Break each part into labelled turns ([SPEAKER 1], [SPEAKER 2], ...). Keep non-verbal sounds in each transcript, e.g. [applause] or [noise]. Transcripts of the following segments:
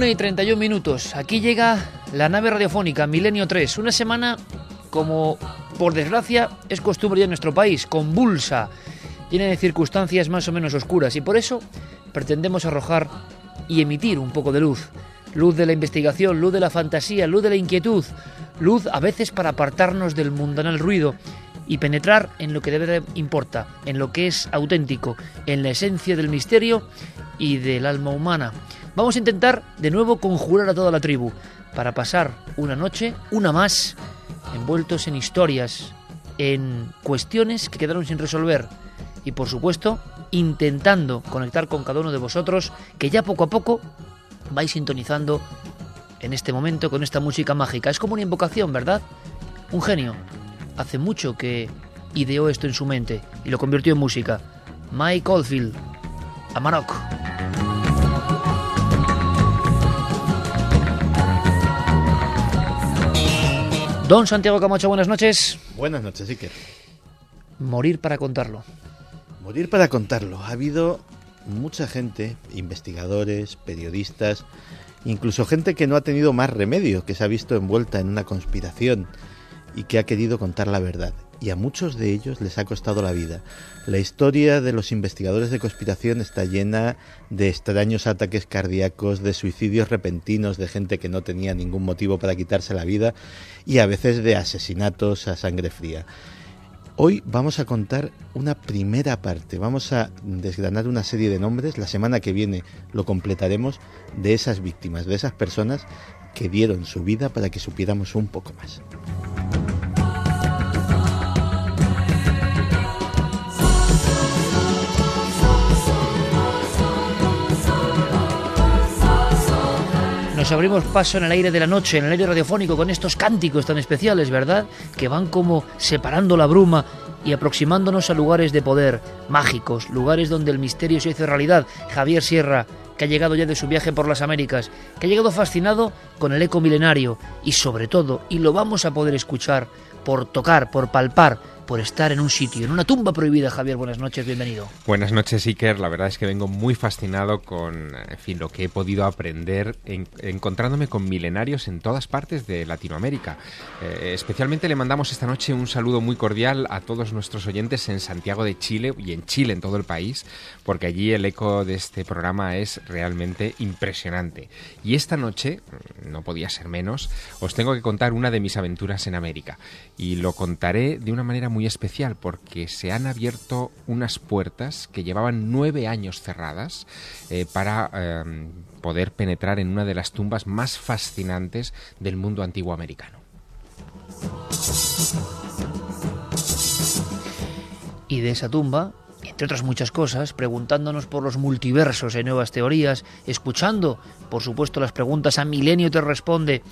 [SPEAKER 1] Una y 31 minutos. Aquí llega la nave radiofónica Milenio 3. Una semana, como por desgracia es costumbre ya en nuestro país, convulsa, llena de circunstancias más o menos oscuras. Y por eso pretendemos arrojar y emitir un poco de luz. Luz de la investigación, luz de la fantasía, luz de la inquietud, luz a veces para apartarnos del mundanal ruido y penetrar en lo que de verdad importa, en lo que es auténtico, en la esencia del misterio y del alma humana. Vamos a intentar de nuevo conjurar a toda la tribu para pasar una noche, una más, envueltos en historias, en cuestiones que quedaron sin resolver y por supuesto intentando conectar con cada uno de vosotros que ya poco a poco vais sintonizando en este momento con esta música mágica. Es como una invocación, ¿verdad? Un genio. Hace mucho que ideó esto en su mente y lo convirtió en música. Mike Oldfield, Amarok. Don Santiago Camacho, buenas noches.
[SPEAKER 2] Buenas noches, Iker.
[SPEAKER 1] Morir para contarlo.
[SPEAKER 2] Morir para contarlo. Ha habido mucha gente, investigadores, periodistas, incluso gente que no ha tenido más remedio, que se ha visto envuelta en una conspiración y que ha querido contar la verdad. Y a muchos de ellos les ha costado la vida. La historia de los investigadores de conspiración está llena de extraños ataques cardíacos, de suicidios repentinos, de gente que no tenía ningún motivo para quitarse la vida y a veces de asesinatos a sangre fría. Hoy vamos a contar una primera parte, vamos a desgranar una serie de nombres, la semana que viene lo completaremos, de esas víctimas, de esas personas que dieron su vida para que supiéramos un poco más.
[SPEAKER 1] Nos abrimos paso en el aire de la noche, en el aire radiofónico, con estos cánticos tan especiales, ¿verdad? Que van como separando la bruma y aproximándonos a lugares de poder, mágicos, lugares donde el misterio se hizo realidad. Javier Sierra, que ha llegado ya de su viaje por las Américas, que ha llegado fascinado con el eco milenario y sobre todo, y lo vamos a poder escuchar, por tocar, por palpar, por estar en un sitio, en una tumba prohibida. Javier, buenas noches, bienvenido.
[SPEAKER 3] Buenas noches, Iker. La verdad es que vengo muy fascinado con en fin, lo que he podido aprender en, encontrándome con milenarios en todas partes de Latinoamérica. Eh, especialmente le mandamos esta noche un saludo muy cordial a todos nuestros oyentes en Santiago de Chile y en Chile, en todo el país, porque allí el eco de este programa es realmente impresionante. Y esta noche, no podía ser menos, os tengo que contar una de mis aventuras en América. Y lo contaré de una manera muy especial porque se han abierto unas puertas que llevaban nueve años cerradas eh, para eh, poder penetrar en una de las tumbas más fascinantes del mundo antiguo americano.
[SPEAKER 1] Y de esa tumba, entre otras muchas cosas, preguntándonos por los multiversos y nuevas teorías, escuchando, por supuesto, las preguntas a Milenio te responde,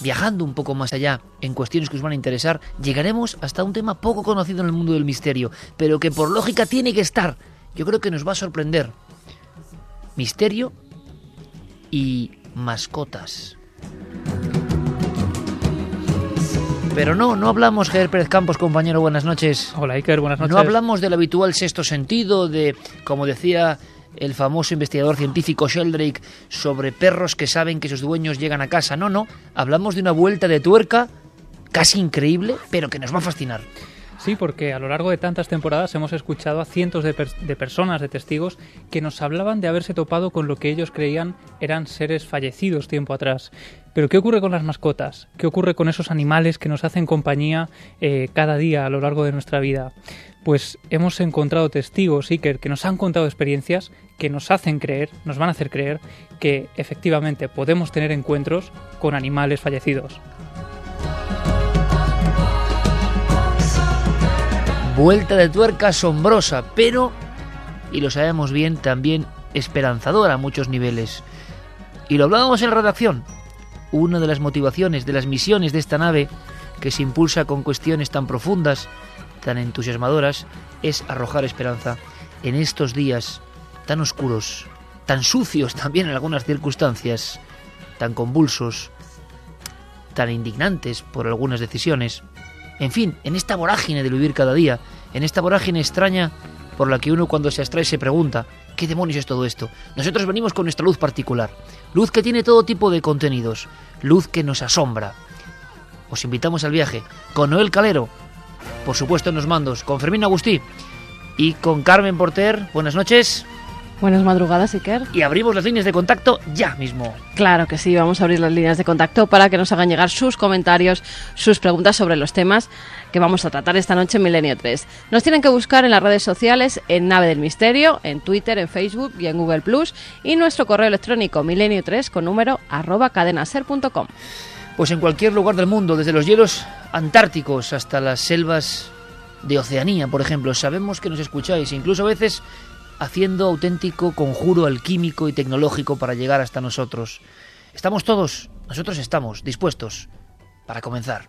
[SPEAKER 1] viajando un poco más allá en cuestiones que os van a interesar, llegaremos hasta un tema poco conocido en el mundo del misterio, pero que por lógica tiene que estar. Yo creo que nos va a sorprender. Misterio y mascotas. Pero no, no hablamos, Javier Pérez Campos, compañero, buenas noches.
[SPEAKER 4] Hola Iker, buenas noches.
[SPEAKER 1] No hablamos del habitual sexto sentido, de, como decía el famoso investigador científico Sheldrake, sobre perros que saben que sus dueños llegan a casa. No, no, hablamos de una vuelta de tuerca casi increíble, pero que nos va a fascinar.
[SPEAKER 4] Sí, porque a lo largo de tantas temporadas hemos escuchado a cientos de, personas, de testigos, que nos hablaban de haberse topado con lo que ellos creían eran seres fallecidos tiempo atrás. Pero ¿qué ocurre con las mascotas? ¿Qué ocurre con esos animales que nos hacen compañía eh, cada día a lo largo de nuestra vida? Pues hemos encontrado testigos, Iker, que nos han contado experiencias que nos hacen creer, nos van a hacer creer que efectivamente podemos tener encuentros con animales fallecidos.
[SPEAKER 1] Vuelta de tuerca asombrosa, pero, y lo sabemos bien, también esperanzadora a muchos niveles. Y lo hablábamos en redacción. Una de las motivaciones, de las misiones de esta nave, que se impulsa con cuestiones tan profundas, tan entusiasmadoras, es arrojar esperanza en estos días tan oscuros, tan sucios también en algunas circunstancias, tan convulsos, tan indignantes por algunas decisiones. En fin, en esta vorágine de vivir cada día, en esta vorágine extraña por la que uno cuando se abstrae se pregunta, ¿qué demonios es todo esto? Nosotros venimos con nuestra luz particular, luz que tiene todo tipo de contenidos, luz que nos asombra. Os invitamos al viaje con Noel Calero, por supuesto en los mandos, con Fermín Agustí y con Carmen Porter. Buenas noches.
[SPEAKER 5] Buenas madrugadas, Iker.
[SPEAKER 1] Y abrimos las líneas de contacto ya mismo.
[SPEAKER 5] Claro que sí, vamos a abrir las líneas de contacto para que nos hagan llegar sus comentarios, sus preguntas sobre los temas que vamos a tratar esta noche en Milenio 3. Nos tienen que buscar en las redes sociales en Nave del Misterio, en Twitter, en Facebook y en Google Plus y nuestro correo electrónico milenio3 con número arroba cadenaser.com.
[SPEAKER 1] Pues en cualquier lugar del mundo, desde los hielos antárticos hasta las selvas de Oceanía, por ejemplo, sabemos que nos escucháis, incluso a veces haciendo auténtico conjuro alquímico y tecnológico para llegar hasta nosotros. Estamos todos, nosotros estamos dispuestos para comenzar.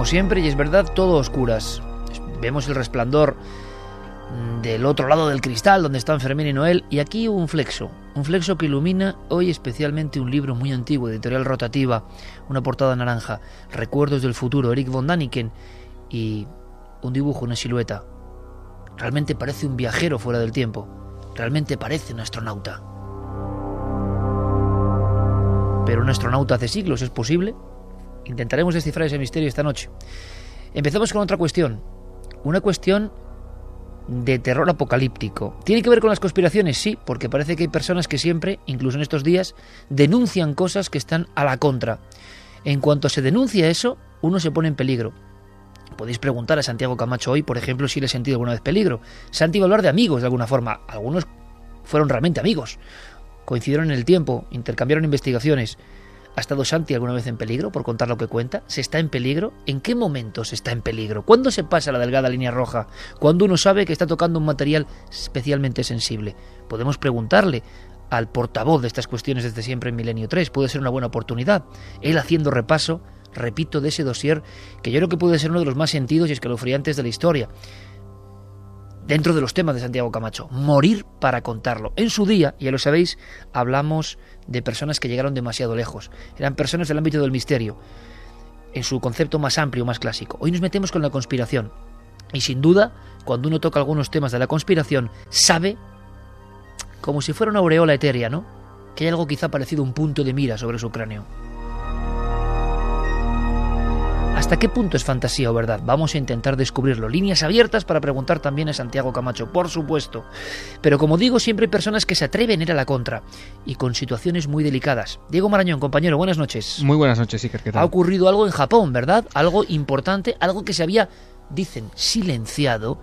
[SPEAKER 1] Como siempre, y es verdad, todo oscuras. Vemos el resplandor del otro lado del cristal donde están Fermín y Noel y aquí un flexo, un flexo que ilumina hoy especialmente un libro muy antiguo, editorial rotativa, una portada naranja, Recuerdos del futuro, Eric von Daniken y un dibujo, una silueta. Realmente parece un viajero fuera del tiempo, realmente parece un astronauta. Pero un astronauta hace siglos, ¿es posible? Intentaremos descifrar ese misterio esta noche. Empezamos con otra cuestión, una cuestión de terror apocalíptico. ¿Tiene que ver con las conspiraciones? Sí, porque parece que hay personas que siempre, incluso en estos días, denuncian cosas que están a la contra. En cuanto se denuncia eso, uno se pone en peligro. Podéis preguntar a Santiago Camacho hoy, por ejemplo, si le he sentido alguna vez peligro. Santi iba a hablar de amigos de alguna forma. Algunos fueron realmente amigos. Coincidieron en el tiempo, intercambiaron investigaciones. ¿Ha estado Santi alguna vez en peligro por contar lo que cuenta? ¿Se está en peligro? ¿En qué momento se está en peligro? ¿Cuándo se pasa la delgada línea roja? ¿Cuándo uno sabe que está tocando un material especialmente sensible? Podemos preguntarle al portavoz de estas cuestiones desde siempre en Milenio 3. Puede ser una buena oportunidad. Él haciendo repaso, repito, de ese dossier que yo creo que puede ser uno de los más sentidos y escalofriantes de la historia dentro de los temas de Santiago Camacho. Morir para contarlo. En su día, ya lo sabéis, hablamos de personas que llegaron demasiado lejos. Eran personas del ámbito del misterio, en su concepto más amplio, más clásico. Hoy nos metemos con la conspiración. Y sin duda, cuando uno toca algunos temas de la conspiración, sabe, como si fuera una aureola etérea, ¿no? Que hay algo quizá parecido a un punto de mira sobre su cráneo. ¿Hasta qué punto es fantasía o verdad? Vamos a intentar descubrirlo. Líneas abiertas para preguntar también a Santiago Camacho, por supuesto. Pero como digo, siempre hay personas que se atreven a ir a la contra y con situaciones muy delicadas. Diego Marañón, compañero, buenas noches.
[SPEAKER 6] Muy buenas noches, Iker, ¿qué tal?
[SPEAKER 1] Ha ocurrido algo en Japón, ¿verdad? Algo importante, algo que se había, dicen, silenciado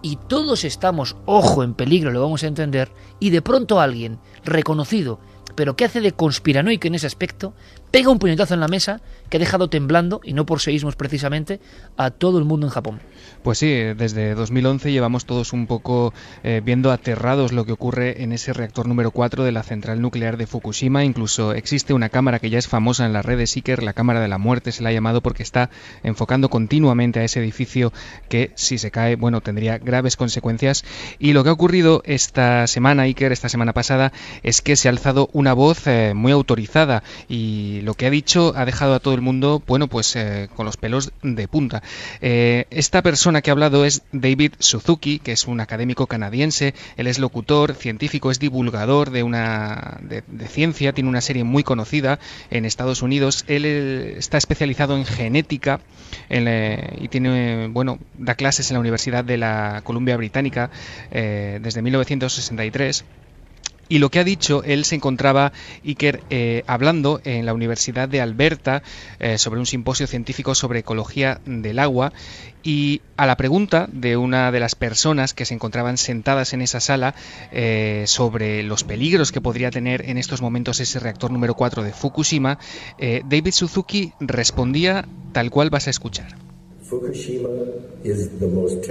[SPEAKER 1] y todos estamos, ojo, en peligro, lo vamos a entender, y de pronto alguien reconocido, pero que hace de conspiranoico en ese aspecto, pega un puñetazo en la mesa que ha dejado temblando, y no por seísmos precisamente, a todo el mundo en Japón.
[SPEAKER 6] Pues sí, desde 2011 llevamos todos un poco eh, viendo aterrados lo que ocurre en ese reactor número 4 de la central nuclear de Fukushima. Incluso existe una cámara que ya es famosa en las redes Iker, la cámara de la muerte se la ha llamado porque está enfocando continuamente a ese edificio que si se cae, bueno, tendría graves consecuencias. Y lo que ha ocurrido esta semana, Iker, esta semana pasada, es que se ha alzado una voz eh, muy autorizada y lo que ha dicho ha dejado a todo el mundo, bueno, pues eh, con los pelos de punta. Esta persona que ha hablado es David Suzuki, que es un académico canadiense. Él es locutor, científico, es divulgador de una de, ciencia, tiene una serie muy conocida en Estados Unidos. Él eh, está especializado en genética en, eh, y tiene, bueno, da clases en la Universidad de la Columbia Británica eh, desde 1963. Y lo que ha dicho, él se encontraba, Iker, eh, hablando en la Universidad de Alberta eh, sobre un simposio científico sobre ecología del agua. Y a la pregunta de una de las personas que se encontraban sentadas en esa sala eh, sobre los peligros que podría tener en estos momentos ese reactor número 4 de Fukushima, David Suzuki respondía tal cual vas a escuchar.
[SPEAKER 7] Fukushima is the most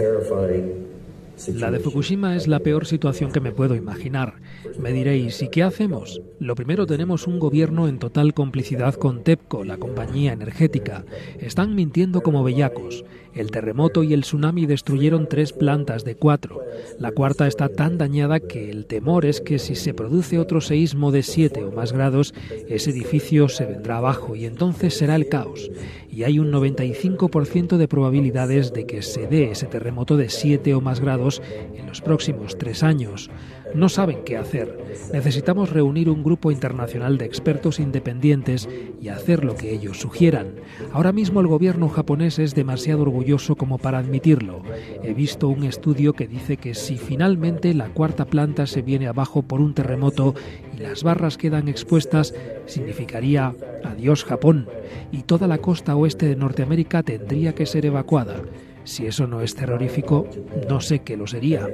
[SPEAKER 8] La de Fukushima es la peor situación que me puedo imaginar. Me diréis, ¿y qué hacemos? Lo primero tenemos un gobierno en total complicidad con TEPCO, la compañía energética. Están mintiendo como bellacos. El terremoto y el tsunami destruyeron tres plantas de cuatro. La cuarta está tan dañada que el temor es que si se produce otro seísmo de siete o más grados, ese edificio se vendrá abajo y entonces será el caos. Y hay un 95% de probabilidades de que se dé ese terremoto de siete o más grados en los próximos tres años. No saben qué hacer. Necesitamos reunir un grupo internacional de expertos independientes y hacer lo que ellos sugieran. Ahora mismo el gobierno japonés es demasiado orgulloso como para admitirlo. He visto un estudio que dice que si finalmente la cuarta planta se viene abajo por un terremoto y las barras quedan expuestas, significaría adiós Japón y toda la costa oeste de Norteamérica tendría que ser evacuada. Si eso no es terrorífico, no sé qué lo sería.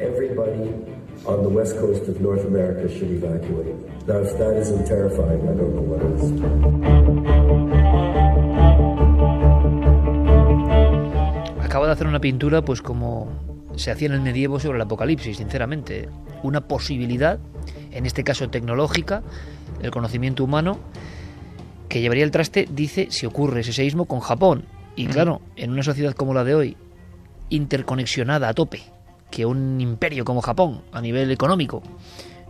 [SPEAKER 1] Acaba de hacer una pintura, pues como se hacía en el medievo sobre el apocalipsis, sinceramente. Una posibilidad, en este caso tecnológica, el conocimiento humano, que llevaría el traste, dice, si ocurre ese seísmo con Japón. Y claro, en una sociedad como la de hoy, interconexionada a tope, que un imperio como Japón, a nivel económico,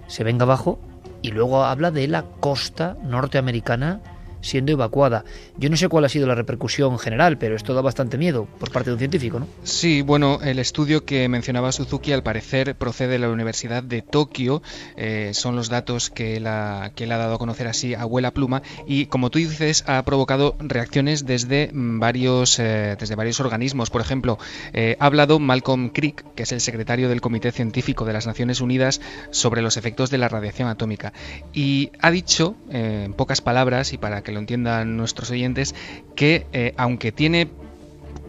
[SPEAKER 1] se venga abajo, y luego habla de la costa norteamericana siendo evacuada. Yo no sé cuál ha sido la repercusión general, pero esto da bastante miedo por parte de un científico, ¿no?
[SPEAKER 6] Sí, bueno, el estudio que mencionaba Suzuki al parecer procede de la Universidad de Tokio, eh, son los datos que él, ha, que él ha dado a conocer así a abuela pluma y como tú dices ha provocado reacciones desde varios, eh, desde varios organismos. Por ejemplo, eh, ha hablado Malcolm Crick, que es el secretario del Comité Científico de las Naciones Unidas sobre los efectos de la radiación atómica y ha dicho, en pocas palabras y para que lo entiendan nuestros oyentes, que eh, aunque tiene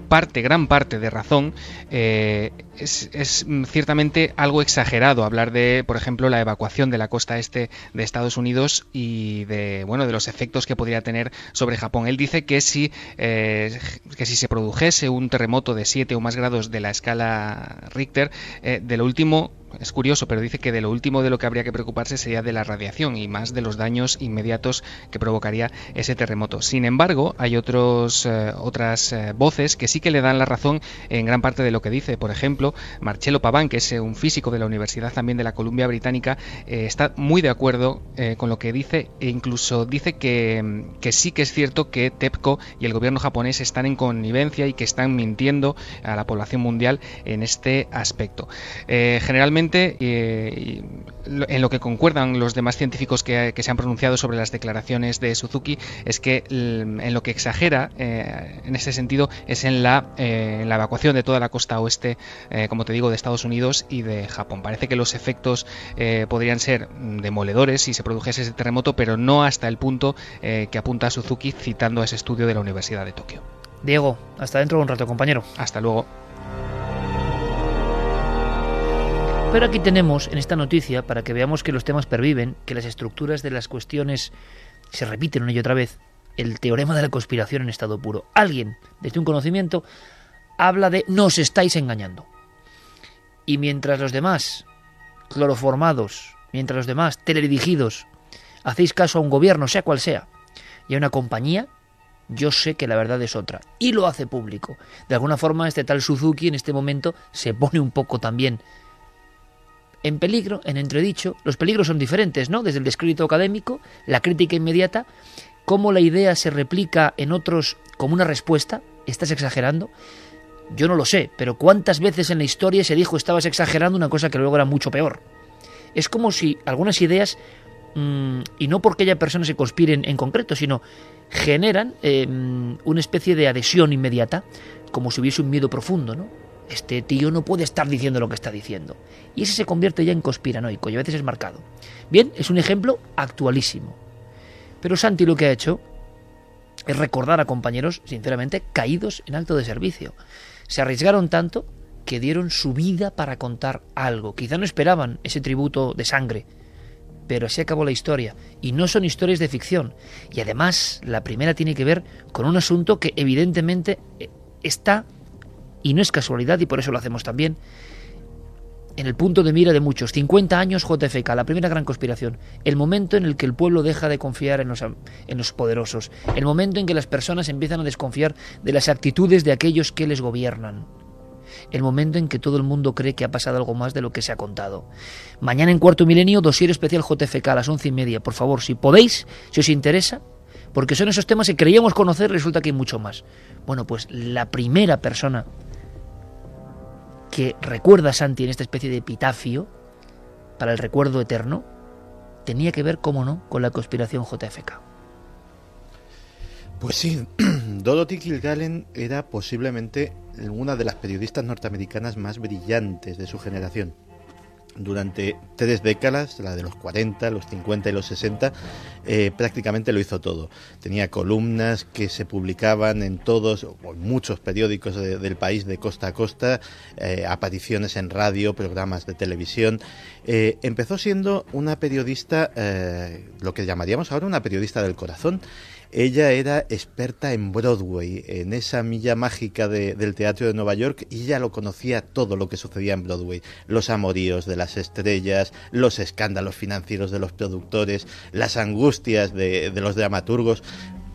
[SPEAKER 6] parte, gran parte de razón, eh, es, mm, ciertamente algo exagerado hablar de, por ejemplo, la evacuación de la costa este de Estados Unidos y de, bueno, de los efectos que podría tener sobre Japón. Él dice que si, eh, que si se produjese un terremoto de 7 o más grados de la escala Richter, eh, de lo último es curioso, pero dice que de lo último de lo que habría que preocuparse sería de la radiación y más de los daños inmediatos que provocaría ese terremoto. Sin embargo, hay otros, eh, otras voces que sí que le dan la razón en gran parte de lo que dice. Por ejemplo, Marcelo Paván, que es un físico de la Universidad también de la Columbia Británica, está muy de acuerdo con lo que dice e incluso dice que, que sí que es cierto que TEPCO y el gobierno japonés están en connivencia y que están mintiendo a la población mundial en este aspecto. generalmente, en lo que concuerdan los demás científicos que, se han pronunciado sobre las declaraciones de Suzuki es que en lo que exagera eh, en ese sentido es en la, eh, la, evacuación de toda la costa oeste, eh, como te digo, de Estados Unidos y de Japón. Parece que los efectos podrían ser demoledores si se produjese ese terremoto, pero no hasta el punto que apunta Suzuki citando a ese estudio de la Universidad de Tokio.
[SPEAKER 1] Diego, hasta dentro de un rato, compañero.
[SPEAKER 6] Hasta luego.
[SPEAKER 1] Pero aquí tenemos en esta noticia, para que veamos que los temas perviven, que las estructuras de las cuestiones se repiten una y otra vez, el teorema de la conspiración en estado puro. Alguien, desde un conocimiento, habla de nos estáis engañando. Y mientras los demás, cloroformados, mientras los demás, teledirigidos, hacéis caso a un gobierno, sea cual sea, y a una compañía, yo sé que la verdad es otra. Y lo hace público. De alguna forma, este tal Suzuki en este momento se pone un poco también en peligro, en entredicho. Los peligros son diferentes, ¿no? Desde el descrédito académico, la crítica inmediata, cómo la idea se replica en otros como una respuesta. ¿Estás exagerando? Yo no lo sé, pero ¿cuántas veces en la historia se dijo estabas exagerando una cosa que luego era mucho peor? Es como si algunas ideas, mm, y no porque haya personas que conspiren en concreto, sino generan em, una especie de adhesión inmediata, como si hubiese un miedo profundo, ¿no? este tío no puede estar diciendo lo que está diciendo. Y ese se convierte ya en conspiranoico y a veces es marcado. Bien, es un ejemplo actualísimo. Pero Santi lo que ha hecho es recordar a compañeros, sinceramente, caídos en alto de servicio. Se arriesgaron tanto que dieron su vida para contar algo. Quizá no esperaban ese tributo de sangre, pero así acabó la historia. Y no son historias de ficción. Y además, la primera tiene que ver con un asunto que evidentemente eh, está y no es casualidad y por eso lo hacemos también, en el punto de mira de muchos. 50 años JFK, la primera gran conspiración. El momento en el que el pueblo deja de confiar en los, poderosos. El momento en que las personas empiezan a desconfiar de las actitudes de aquellos que les gobiernan. El momento en que todo el mundo cree que ha pasado algo más de lo que se ha contado. Mañana en cuarto milenio, dosier especial JFK a las once y media. Por favor, si podéis, si os interesa, porque son esos temas que creíamos conocer, resulta que hay mucho más. Bueno, pues la primera persona que recuerda Santi en esta especie de epitafio para el recuerdo eterno, tenía que ver, cómo no, con la conspiración JFK.
[SPEAKER 2] Pues sí, [clears throat] Dorothy Kilgallen era posiblemente una de las periodistas norteamericanas más brillantes de su generación durante tres décadas, la de los 40, los 50 y los 60, eh, prácticamente lo hizo todo. Tenía columnas que se publicaban en todos o muchos periódicos del país de costa a costa, eh, apariciones en radio, programas de televisión. Eh, empezó siendo una periodista, lo que llamaríamos ahora una periodista del corazón, ella era experta en Broadway, en esa milla mágica del teatro de Nueva York, y ella lo conocía todo lo que sucedía en Broadway. Los amoríos de las estrellas, los escándalos financieros de los productores, las angustias de, de los dramaturgos.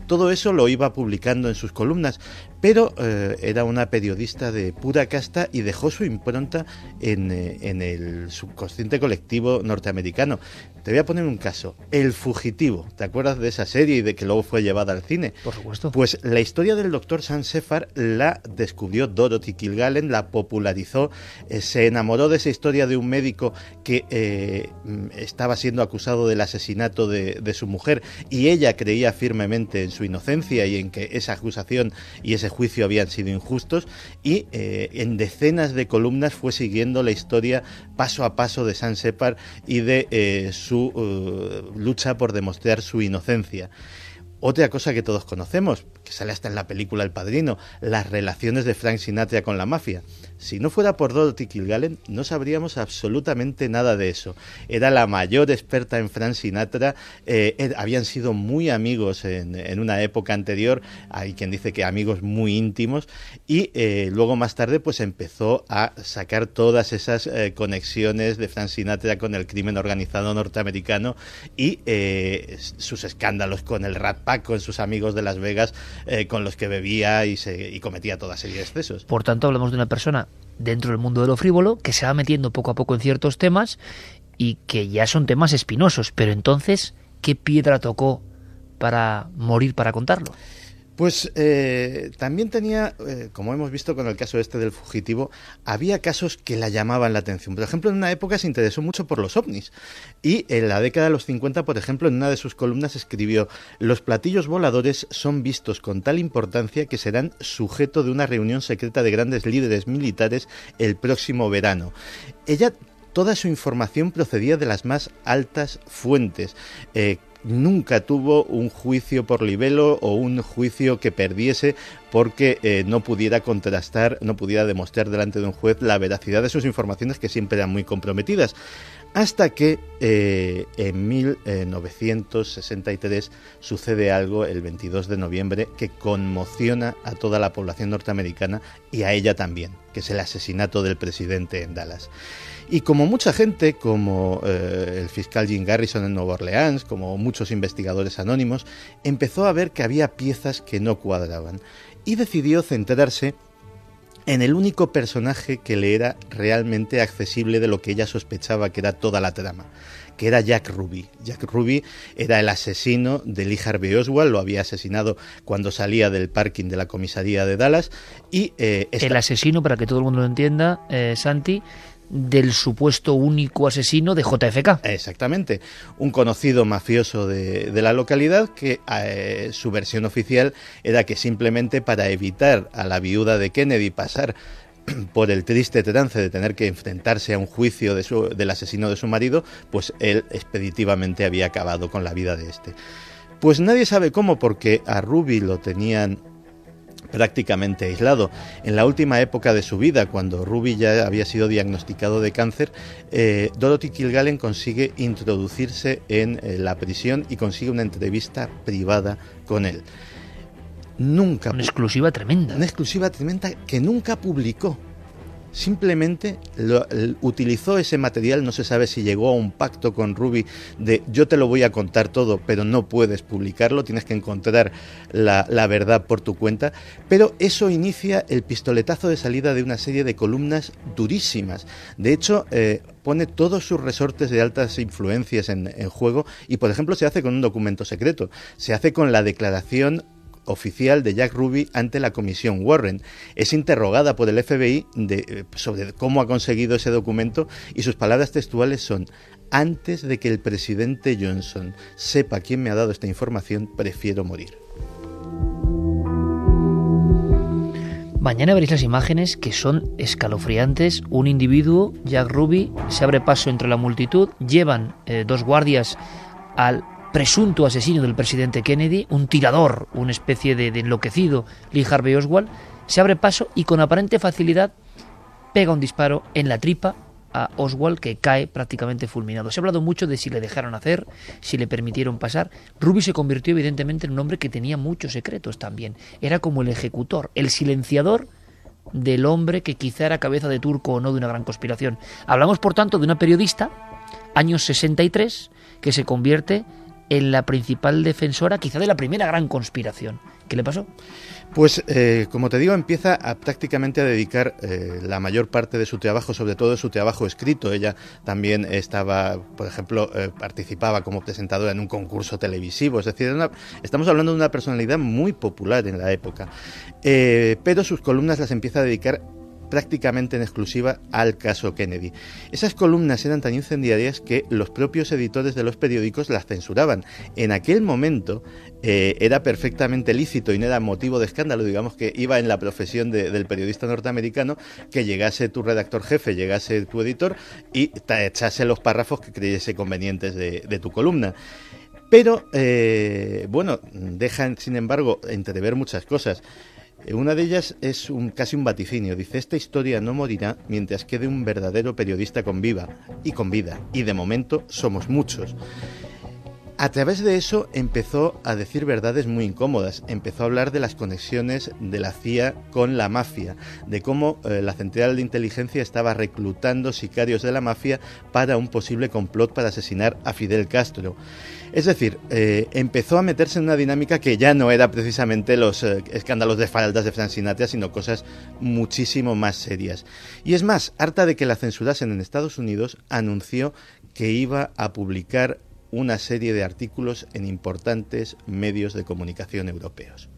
[SPEAKER 2] Todo eso lo iba publicando en sus columnas, pero eh, era una periodista de pura casta y dejó su impronta en, eh, en, el subconsciente colectivo norteamericano. Te voy a poner un caso, El Fugitivo. ¿Te acuerdas de esa serie y de que luego fue llevada al cine?
[SPEAKER 1] Por supuesto.
[SPEAKER 2] Pues la historia del doctor Sefar la descubrió Dorothy Kilgallen, la popularizó, eh, se enamoró de esa historia de un médico que estaba siendo acusado del asesinato de, de su mujer y ella creía firmemente en su inocencia y en que esa acusación y ese juicio habían sido injustos y eh, en decenas de columnas fue siguiendo la historia paso a paso de San Separ y de eh, su eh, lucha por demostrar su inocencia. Otra cosa que todos conocemos, que sale hasta en la película El Padrino, las relaciones de Frank Sinatra con la mafia. Si no fuera por Dorothy Kilgallen, no sabríamos absolutamente nada de eso. Era la mayor experta en Frank Sinatra, eh, habían sido muy amigos en, una época anterior, hay quien dice que amigos muy íntimos, y eh, luego más tarde pues empezó a sacar todas esas eh, conexiones de Frank Sinatra con el crimen organizado norteamericano y sus escándalos con el Rat Pack, con sus amigos de Las Vegas, con los que bebía y cometía toda serie de excesos.
[SPEAKER 1] Por tanto, hablamos de una persona dentro del mundo de lo frívolo, que se va metiendo poco a poco en ciertos temas y que ya son temas espinosos. Pero entonces, ¿qué piedra tocó para morir para contarlo?
[SPEAKER 2] Pues eh, también tenía, eh, como hemos visto con el caso este del fugitivo, había casos que la llamaban la atención. Por ejemplo, en una época se interesó mucho por los ovnis. Y en la década de los 50, por ejemplo, en una de sus columnas escribió, los platillos voladores son vistos con tal importancia que serán sujeto de una reunión secreta de grandes líderes militares el próximo verano. Ella toda su información procedía de las más altas fuentes. Eh, nunca tuvo un juicio por libelo o un juicio que perdiese porque eh, no pudiera contrastar, no pudiera demostrar delante de un juez la veracidad de sus informaciones que siempre eran muy comprometidas. Hasta que eh, en 1963 sucede algo el 22 de noviembre que conmociona a toda la población norteamericana y a ella también, que es el asesinato del presidente en Dallas. Y como mucha gente, como eh, el fiscal Jim Garrison en Nueva Orleans, como muchos investigadores anónimos, empezó a ver que había piezas que no cuadraban y decidió centrarse en el único personaje que le era realmente accesible de lo que ella sospechaba que era toda la trama, que era Jack Ruby. Jack Ruby era el asesino de Lee Harvey Oswald, lo había asesinado cuando salía del parking de la comisaría de Dallas y...
[SPEAKER 1] Eh, el asesino, para que todo el mundo lo entienda, eh, Santi, del supuesto único asesino de JFK.
[SPEAKER 2] Exactamente, un conocido mafioso de, la localidad que eh, su versión oficial era que simplemente para evitar a la viuda de Kennedy pasar [clears throat] por el triste trance de tener que enfrentarse a un juicio de su, del asesino de su marido, pues él expeditivamente había acabado con la vida de este. Pues nadie sabe cómo, porque a Ruby lo tenían prácticamente aislado. En la última época de su vida, cuando Ruby ya había sido diagnosticado de cáncer, eh, Dorothy Kilgallen consigue introducirse en eh, la prisión y consigue una entrevista privada con él. Nunca.
[SPEAKER 1] Una exclusiva tremenda.
[SPEAKER 2] Una exclusiva tremenda que nunca publicó simplemente lo, utilizó ese material, no se sabe si llegó a un pacto con Ruby de yo te lo voy a contar todo, pero no puedes publicarlo, tienes que encontrar la, verdad por tu cuenta, pero eso inicia el pistoletazo de salida de una serie de columnas durísimas. De hecho, eh, pone todos sus resortes de altas influencias en, en, juego y, por ejemplo, se hace con un documento secreto, se hace con la declaración oficial de Jack Ruby ante la comisión Warren. Es interrogada por el FBI de, sobre cómo ha conseguido ese documento y sus palabras textuales son antes de que el presidente Johnson sepa quién me ha dado esta información, prefiero morir.
[SPEAKER 1] Mañana veréis las imágenes que son escalofriantes. Un individuo, Jack Ruby, se abre paso entre la multitud, llevan eh, dos guardias al presunto asesino del presidente Kennedy, un tirador, una especie de, enloquecido, Lee Harvey Oswald, se abre paso y con aparente facilidad pega un disparo en la tripa a Oswald que cae prácticamente fulminado. Se ha hablado mucho de si le dejaron hacer, si le permitieron pasar. Ruby se convirtió evidentemente en un hombre que tenía muchos secretos también. Era como el ejecutor, el silenciador del hombre que quizá era cabeza de turco o no de una gran conspiración. Hablamos por tanto de una periodista, años 63, que se convierte en la principal defensora quizá de la primera gran conspiración. ¿Qué le pasó?
[SPEAKER 2] Pues, eh, como te digo, empieza a, prácticamente a dedicar eh, la mayor parte de su trabajo, sobre todo su trabajo escrito. Ella también estaba, por ejemplo, eh, participaba como presentadora en un concurso televisivo. Es decir, estamos hablando de una personalidad muy popular en la época. pero sus columnas las empieza a dedicar prácticamente en exclusiva al caso Kennedy. Esas columnas eran tan incendiarias que los propios editores de los periódicos las censuraban. En aquel momento eh, era perfectamente lícito y no era motivo de escándalo, digamos que iba en la profesión del periodista norteamericano que llegase tu redactor jefe, llegase tu editor y te echase los párrafos que creyese convenientes de, tu columna. Pero, eh, bueno, dejan, sin embargo, entrever muchas cosas. Una de ellas es casi un vaticinio. Dice, esta historia no morirá mientras quede un verdadero periodista con viva y con vida. Y de momento somos muchos. A través de eso empezó a decir verdades muy incómodas, empezó a hablar de las conexiones de la CIA con la mafia, de cómo eh, la central de inteligencia estaba reclutando sicarios de la mafia para un posible complot para asesinar a Fidel Castro. Es decir, eh, empezó a meterse en una dinámica que ya no era precisamente los eh, escándalos de faldas de Frank Sinatra, sino cosas muchísimo más serias. Y es más, harta de que la censurasen en Estados Unidos, anunció que iba a publicar una serie de artículos en importantes medios de comunicación europeos.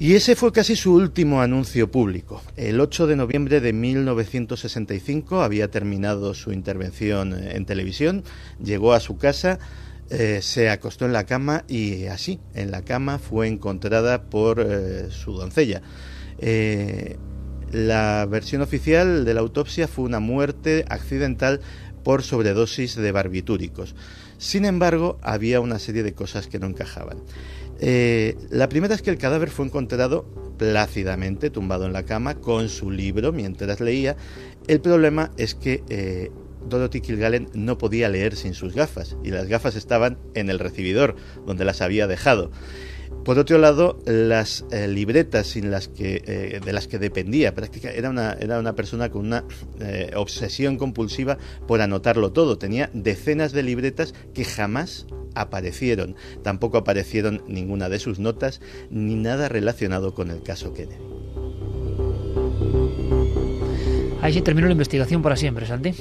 [SPEAKER 2] Y ese fue casi su último anuncio público. El 8 de noviembre de 1965 había terminado su intervención en televisión, llegó a su casa, eh, se acostó en la cama y así, en la cama fue encontrada por eh, su doncella. Eh, la versión oficial de la autopsia fue una muerte accidental por sobredosis de barbitúricos. Sin embargo, había una serie de cosas que no encajaban. Eh, la primera es que el cadáver fue encontrado plácidamente tumbado en la cama con su libro mientras leía. El problema es que eh, Dorothy Kilgallen no podía leer sin sus gafas y las gafas estaban en el recibidor donde las había dejado. Por otro lado, las eh, libretas sin las que, eh, de las que dependía, prácticamente era una, era una persona con una eh, obsesión compulsiva por anotarlo todo. Tenía decenas de libretas que jamás aparecieron. Tampoco aparecieron ninguna de sus notas ni nada relacionado con el caso Kennedy.
[SPEAKER 1] Ahí se terminó la investigación para siempre, Santi.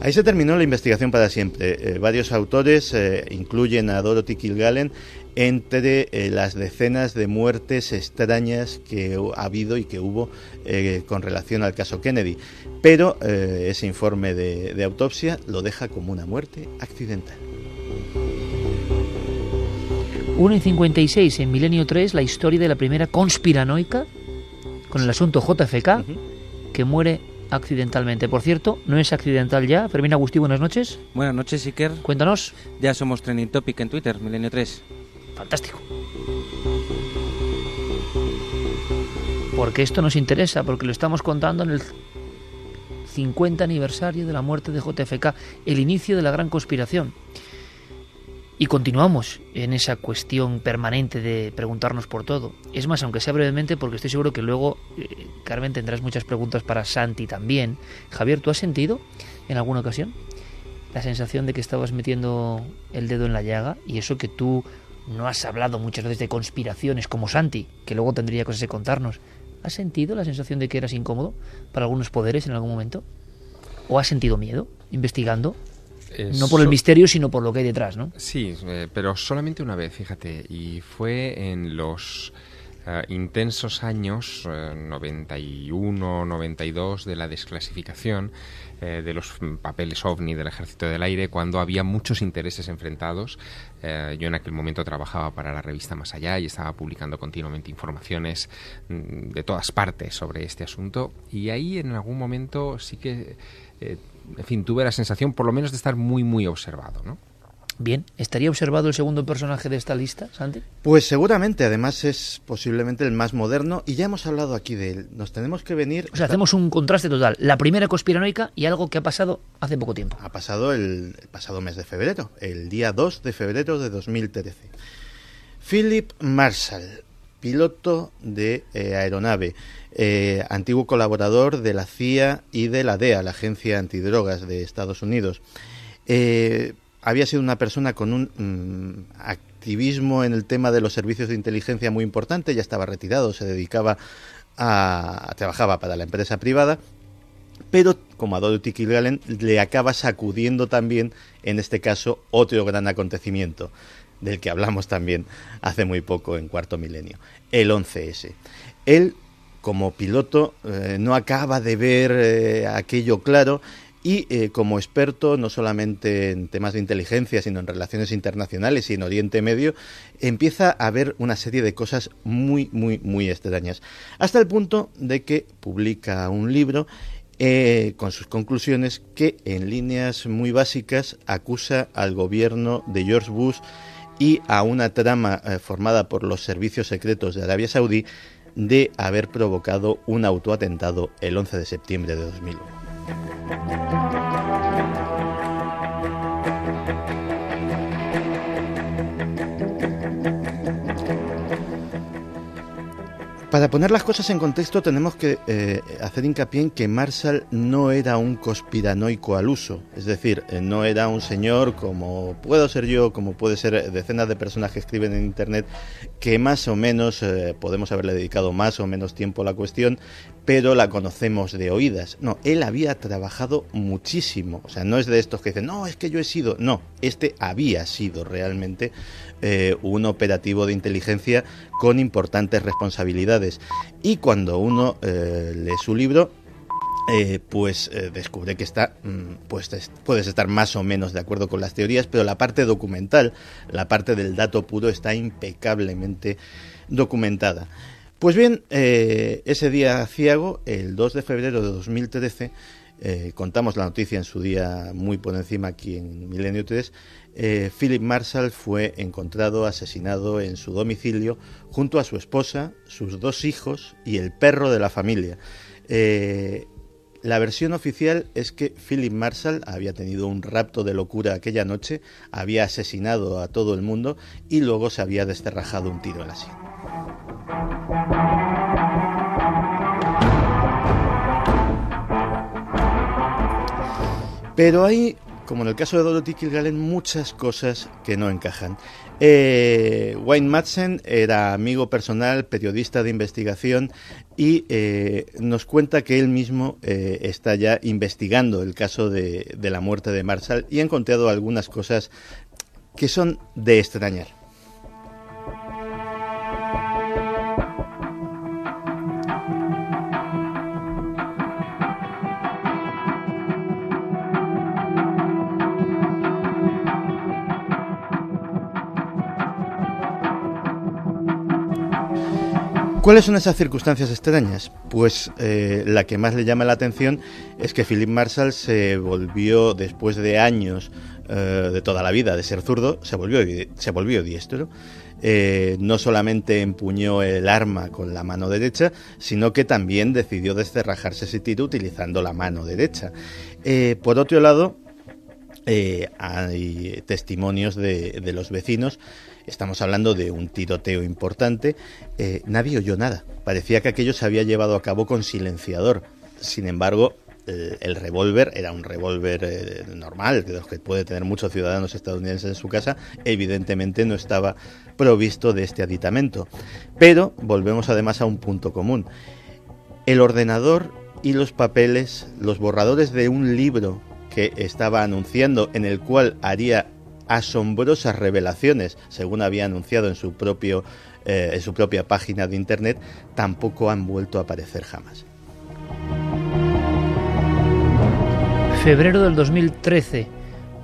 [SPEAKER 2] Ahí se terminó la investigación para siempre. varios autores incluyen a Dorothy Kilgallen entre eh, las decenas de muertes extrañas que ha habido y que hubo eh, con relación al caso Kennedy. Pero eh, ese informe de, de, autopsia lo deja como una muerte accidental.
[SPEAKER 1] 1 y 56 en Milenio 3, la historia de la primera conspiranoica con el asunto JFK que muere accidentalmente. Por cierto, no es accidental ya. Fermín Agustí, buenas noches.
[SPEAKER 9] Buenas noches, Iker.
[SPEAKER 1] Cuéntanos.
[SPEAKER 9] Ya somos trending topic en Twitter, Milenio 3.
[SPEAKER 1] Fantástico. Porque esto nos interesa, porque lo estamos contando en el 50 aniversario de la muerte de JFK, el inicio de la gran conspiración. Y continuamos en esa cuestión permanente de preguntarnos por todo. Es más, aunque sea brevemente, porque estoy seguro que luego, eh, Carmen, tendrás muchas preguntas para Santi también. Javier, ¿tú has sentido en alguna ocasión la sensación de que estabas metiendo el dedo en la llaga y eso que tú no has hablado muchas veces de conspiraciones como Santi, que luego tendría cosas que contarnos. ¿Has sentido la sensación de que eras incómodo para algunos poderes en algún momento? ¿O has sentido miedo investigando? no por el misterio, sino por lo que hay detrás, ¿no?
[SPEAKER 3] Sí, eh, pero solamente una vez, fíjate, y fue en los uh, intensos años uh, 91, 92 de la desclasificación eh, de los papeles ovni del Ejército del Aire cuando había muchos intereses enfrentados. Eh, yo en aquel momento trabajaba para la revista Más Allá y estaba publicando continuamente informaciones mm, de todas partes sobre este asunto y ahí en algún momento sí que, eh, en fin, tuve la sensación por lo menos de estar muy, muy observado, ¿no?
[SPEAKER 1] Bien, ¿estaría observado el segundo personaje de esta lista, Santi?
[SPEAKER 2] Pues seguramente, además es posiblemente el más moderno y ya hemos hablado aquí de él. Nos tenemos que venir...
[SPEAKER 1] O sea, hacemos un contraste total. La primera conspiranoica y algo que ha pasado hace poco tiempo.
[SPEAKER 2] Ha pasado el, el pasado mes de febrero, el día 2 de febrero de 2013. Philip Marshall, piloto de eh, aeronave, eh, antiguo colaborador de la CIA y de la DEA, la Agencia Antidrogas de Estados Unidos. Eh, había sido una persona con un mmm, activismo en el tema de los servicios de inteligencia muy importante, ya estaba retirado, se dedicaba a, trabajaba para la empresa privada, pero como a Dorothy Kilgallen le acaba sacudiendo también, en este caso, otro gran acontecimiento del que hablamos también hace muy poco en cuarto milenio, el 11S. Él, como piloto, eh, no acaba de ver eh, aquello claro y eh, como experto no solamente en temas de inteligencia, sino en relaciones internacionales y en Oriente Medio, empieza a ver una serie de cosas muy, muy, muy extrañas. Hasta el punto de que publica un libro eh, con sus conclusiones que en líneas muy básicas acusa al gobierno de George Bush y a una trama eh, formada por los servicios secretos de Arabia Saudí de haber provocado un autoatentado el 11 de septiembre de 2001. Música Para poner las cosas en contexto tenemos que eh, hacer hincapié en que Marshall no era un conspiranoico al uso, es decir, eh, no era un señor como puedo ser yo, como puede ser decenas de personas que escriben en Internet, que más o menos eh, podemos haberle dedicado más o menos tiempo a la cuestión, pero la conocemos de oídas. No, él había trabajado muchísimo, o sea, no es de estos que dicen, no, es que yo he sido, no, este había sido realmente eh, un operativo de inteligencia con importantes responsabilidades. Y cuando uno eh, lee su libro, eh, pues descubre que está, mm, pues puedes estar más o menos de acuerdo con las teorías, pero la parte documental, la parte del dato puro está impecablemente documentada. Pues bien, ese día ciego, el 2 de febrero de 2013, contamos la noticia en su día muy por encima aquí en Milenio 3, eh, Philip Marshall fue encontrado asesinado en su domicilio junto a su esposa, sus dos hijos y el perro de la familia. Eh, la versión oficial es que Philip Marshall había tenido un rapto de locura aquella noche, había asesinado a todo el mundo y luego se había desterrajado un tiro en la sien. Pero hay como en el caso de Dorothy Kilgallen, muchas cosas que no encajan. Eh, Wayne Madsen era amigo personal, periodista de investigación y eh, nos cuenta que él mismo eh, está ya investigando el caso de, de la muerte de Marshall y ha encontrado algunas cosas que son de extrañar. ¿Cuáles son esas circunstancias extrañas? Pues eh, la que más le llama la atención es que Philip Marshall se volvió, después de años eh, de toda la vida de ser zurdo, se volvió, se volvió diestro. Eh, no solamente empuñó el arma con la mano derecha, sino que también decidió descerrajarse ese tiro utilizando la mano derecha. por otro lado, hay testimonios de los vecinos Estamos hablando de un tiroteo importante. Eh, nadie oyó nada. Parecía que aquello se había llevado a cabo con silenciador. Sin embargo, el, revólver era un revólver eh, normal, de los que puede tener muchos ciudadanos estadounidenses en su casa. Evidentemente no estaba provisto de este aditamento. Pero volvemos además a un punto común. El ordenador y los papeles, los borradores de un libro que estaba anunciando en el cual haría asombrosas revelaciones, según había anunciado en su, propio, eh, en su propia página de internet, tampoco han vuelto a aparecer jamás.
[SPEAKER 1] Febrero del 2013,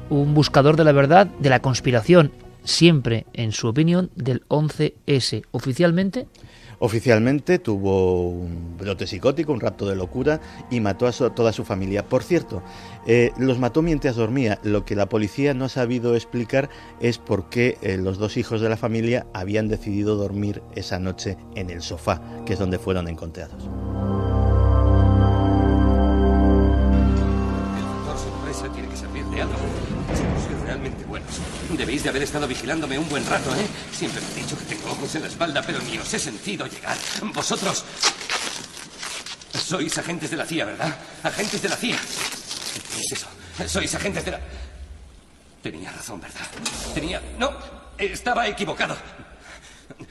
[SPEAKER 1] un buscador de la verdad de la conspiración, siempre, en su opinión, del 11S. Oficialmente,
[SPEAKER 2] Oficialmente tuvo un brote psicótico, un rapto de locura y mató a toda su familia. Por cierto, eh, los mató mientras dormía. Lo que la policía no ha sabido explicar es por qué eh, los dos hijos de la familia habían decidido dormir esa noche en el sofá, que es donde fueron encontrados.
[SPEAKER 10] Haber estado vigilándome un buen rato, ¿eh? Siempre me he dicho que tengo ojos en la espalda, pero ni os he sentido llegar. Vosotros... Sois agentes de la CIA, ¿verdad? Agentes de la CIA. ¿Qué es eso? Sois agentes de la... Tenía razón, ¿verdad? Tenía... No, estaba equivocado.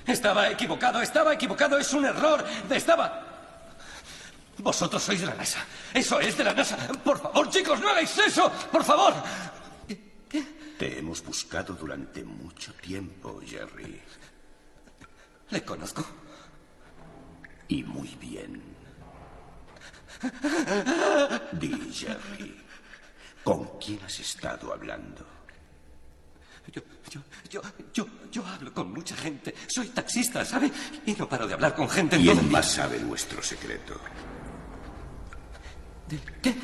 [SPEAKER 10] Estaba equivocado, estaba equivocado. Es un error. Estaba... Vosotros sois de la NASA. Eso es de la NASA. Por favor, chicos, no hagáis eso. Por favor.
[SPEAKER 11] Te hemos buscado durante mucho tiempo, Jerry.
[SPEAKER 10] ¿Le conozco?
[SPEAKER 11] Y muy bien. Di, Jerry, ¿con quién has estado hablando?
[SPEAKER 10] Yo, yo, yo, yo, yo hablo con mucha gente. Soy taxista, ¿sabe? Y no paro de hablar con gente.
[SPEAKER 11] ¿Quién más sabe nuestro secreto?
[SPEAKER 10] ¿De qué?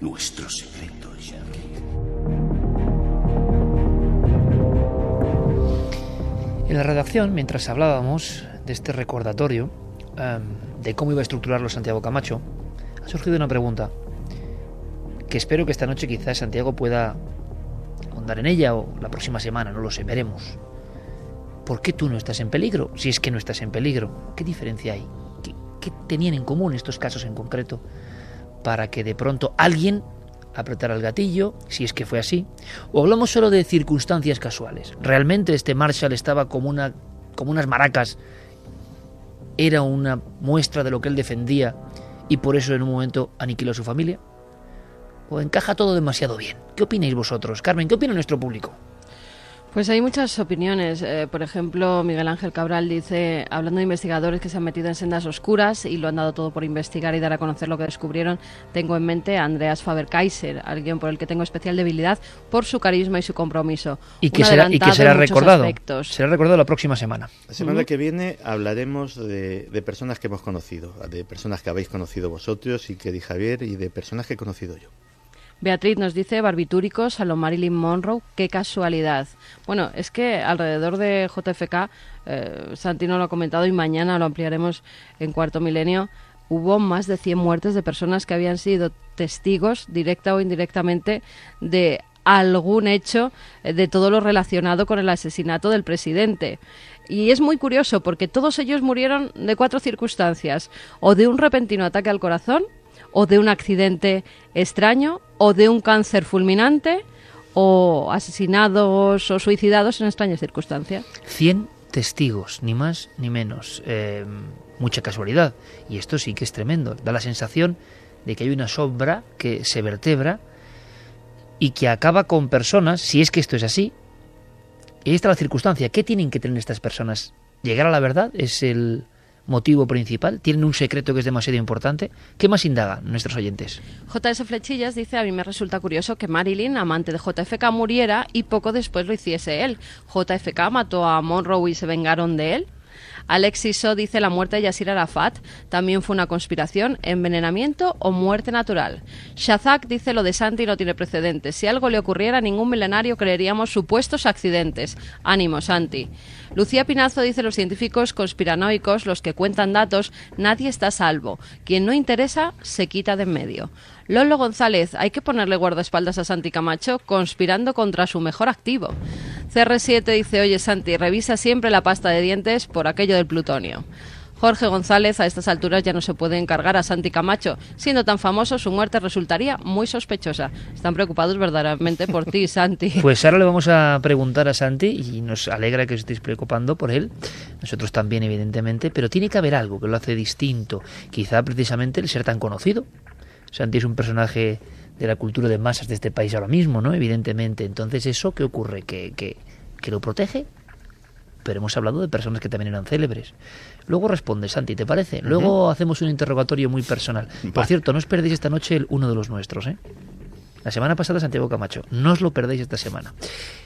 [SPEAKER 11] Nuestro secreto, Jerry.
[SPEAKER 1] En la redacción, mientras hablábamos de este recordatorio, em, de cómo iba a estructurarlo Santiago Camacho, ha surgido una pregunta que espero que esta noche quizás Santiago pueda ahondar en ella o la próxima semana, no lo sé, veremos. ¿Por qué tú no estás en peligro? Si es que no estás en peligro, ¿qué diferencia hay? ¿Qué, qué tenían en común estos casos en concreto para que de pronto alguien apretara el gatillo, si es que fue así? ¿O hablamos solo de circunstancias casuales? ¿Realmente este Marshall estaba como, una, como unas maracas? ¿Era una muestra de lo que él defendía y por eso en un momento aniquiló a su familia? ¿O encaja todo demasiado bien? ¿Qué opináis vosotros? Carmen, ¿qué opina nuestro público?
[SPEAKER 5] Pues hay muchas opiniones. Eh, por ejemplo, Miguel Ángel Cabral dice, hablando de investigadores que se han metido en sendas oscuras y lo han dado todo por investigar y dar a conocer lo que descubrieron, tengo en mente a Andreas Faber-Kaiser, alguien por el que tengo especial debilidad por su carisma y su compromiso.
[SPEAKER 1] Y que será, y que recordado.
[SPEAKER 5] aspectos.
[SPEAKER 1] Será recordado la próxima semana.
[SPEAKER 2] La semana que viene hablaremos de, de personas que hemos conocido, de personas que habéis conocido vosotros y que di Javier y de personas que he conocido yo.
[SPEAKER 5] Beatriz nos dice barbitúricos a lo Marilyn Monroe, qué casualidad. Bueno, es que alrededor de JFK, eh, Santi no lo ha comentado y mañana lo ampliaremos en cuarto milenio, hubo más de 100 muertes de personas que habían sido testigos, directa o indirectamente, de algún hecho eh, de todo lo relacionado con el asesinato del presidente. Y es muy curioso porque todos ellos murieron de cuatro circunstancias, o de un repentino ataque al corazón, o de un accidente extraño, o de un cáncer fulminante, o asesinados o suicidados en extrañas circunstancias.
[SPEAKER 1] 100 testigos, ni más ni menos. Eh, mucha casualidad. Y esto sí que es tremendo. Da la sensación de que hay una sombra que se vertebra y que acaba con personas, si es que esto es así. Y ahí está la circunstancia. ¿Qué tienen que tener estas personas? ¿Llegar a la verdad? ¿Es el motivo principal? ¿Tienen un secreto que es demasiado importante? ¿Qué más indagan nuestros oyentes?
[SPEAKER 5] JS Flechillas dice, a mí me resulta curioso que Marilyn, amante de JFK, muriera y poco después lo hiciese él. JFK mató a Monroe y se vengaron de él. Alexis So dice la muerte de Yasir Arafat también fue una conspiración, envenenamiento o muerte natural. Shazak dice lo de Santi no tiene precedentes. Si algo le ocurriera a ningún milenario creeríamos supuestos accidentes. Ánimo, Santi. Lucía Pinazo dice los científicos conspiranoicos, los que cuentan datos, nadie está salvo. Quien no interesa se quita de en medio. Lolo González, hay que ponerle guardaespaldas a Santi Camacho conspirando contra su mejor activo. CR7 dice, oye Santi, revisa siempre la pasta de dientes por aquello del plutonio. Jorge González, a estas alturas ya no se puede encargar a Santi Camacho. Siendo tan famoso, su muerte resultaría muy sospechosa. Están preocupados verdaderamente por ti, Santi. [laughs]
[SPEAKER 1] Pues ahora le vamos a preguntar a Santi y nos alegra que os estéis preocupando por él. Nosotros también, evidentemente, pero tiene que haber algo que lo hace distinto. Quizá precisamente el ser tan conocido. Santi es un personaje de la cultura de masas de este país ahora mismo, ¿no? Evidentemente. Entonces, ¿eso qué ocurre? ¿Que, que, que lo protege? Pero hemos hablado de personas que también eran célebres. Luego responde, Santi, ¿te parece? Luego hacemos un interrogatorio muy personal. Por cierto, no os perdéis esta noche el uno de los nuestros, ¿eh? La semana pasada Santiago Camacho. No os lo perdéis esta semana.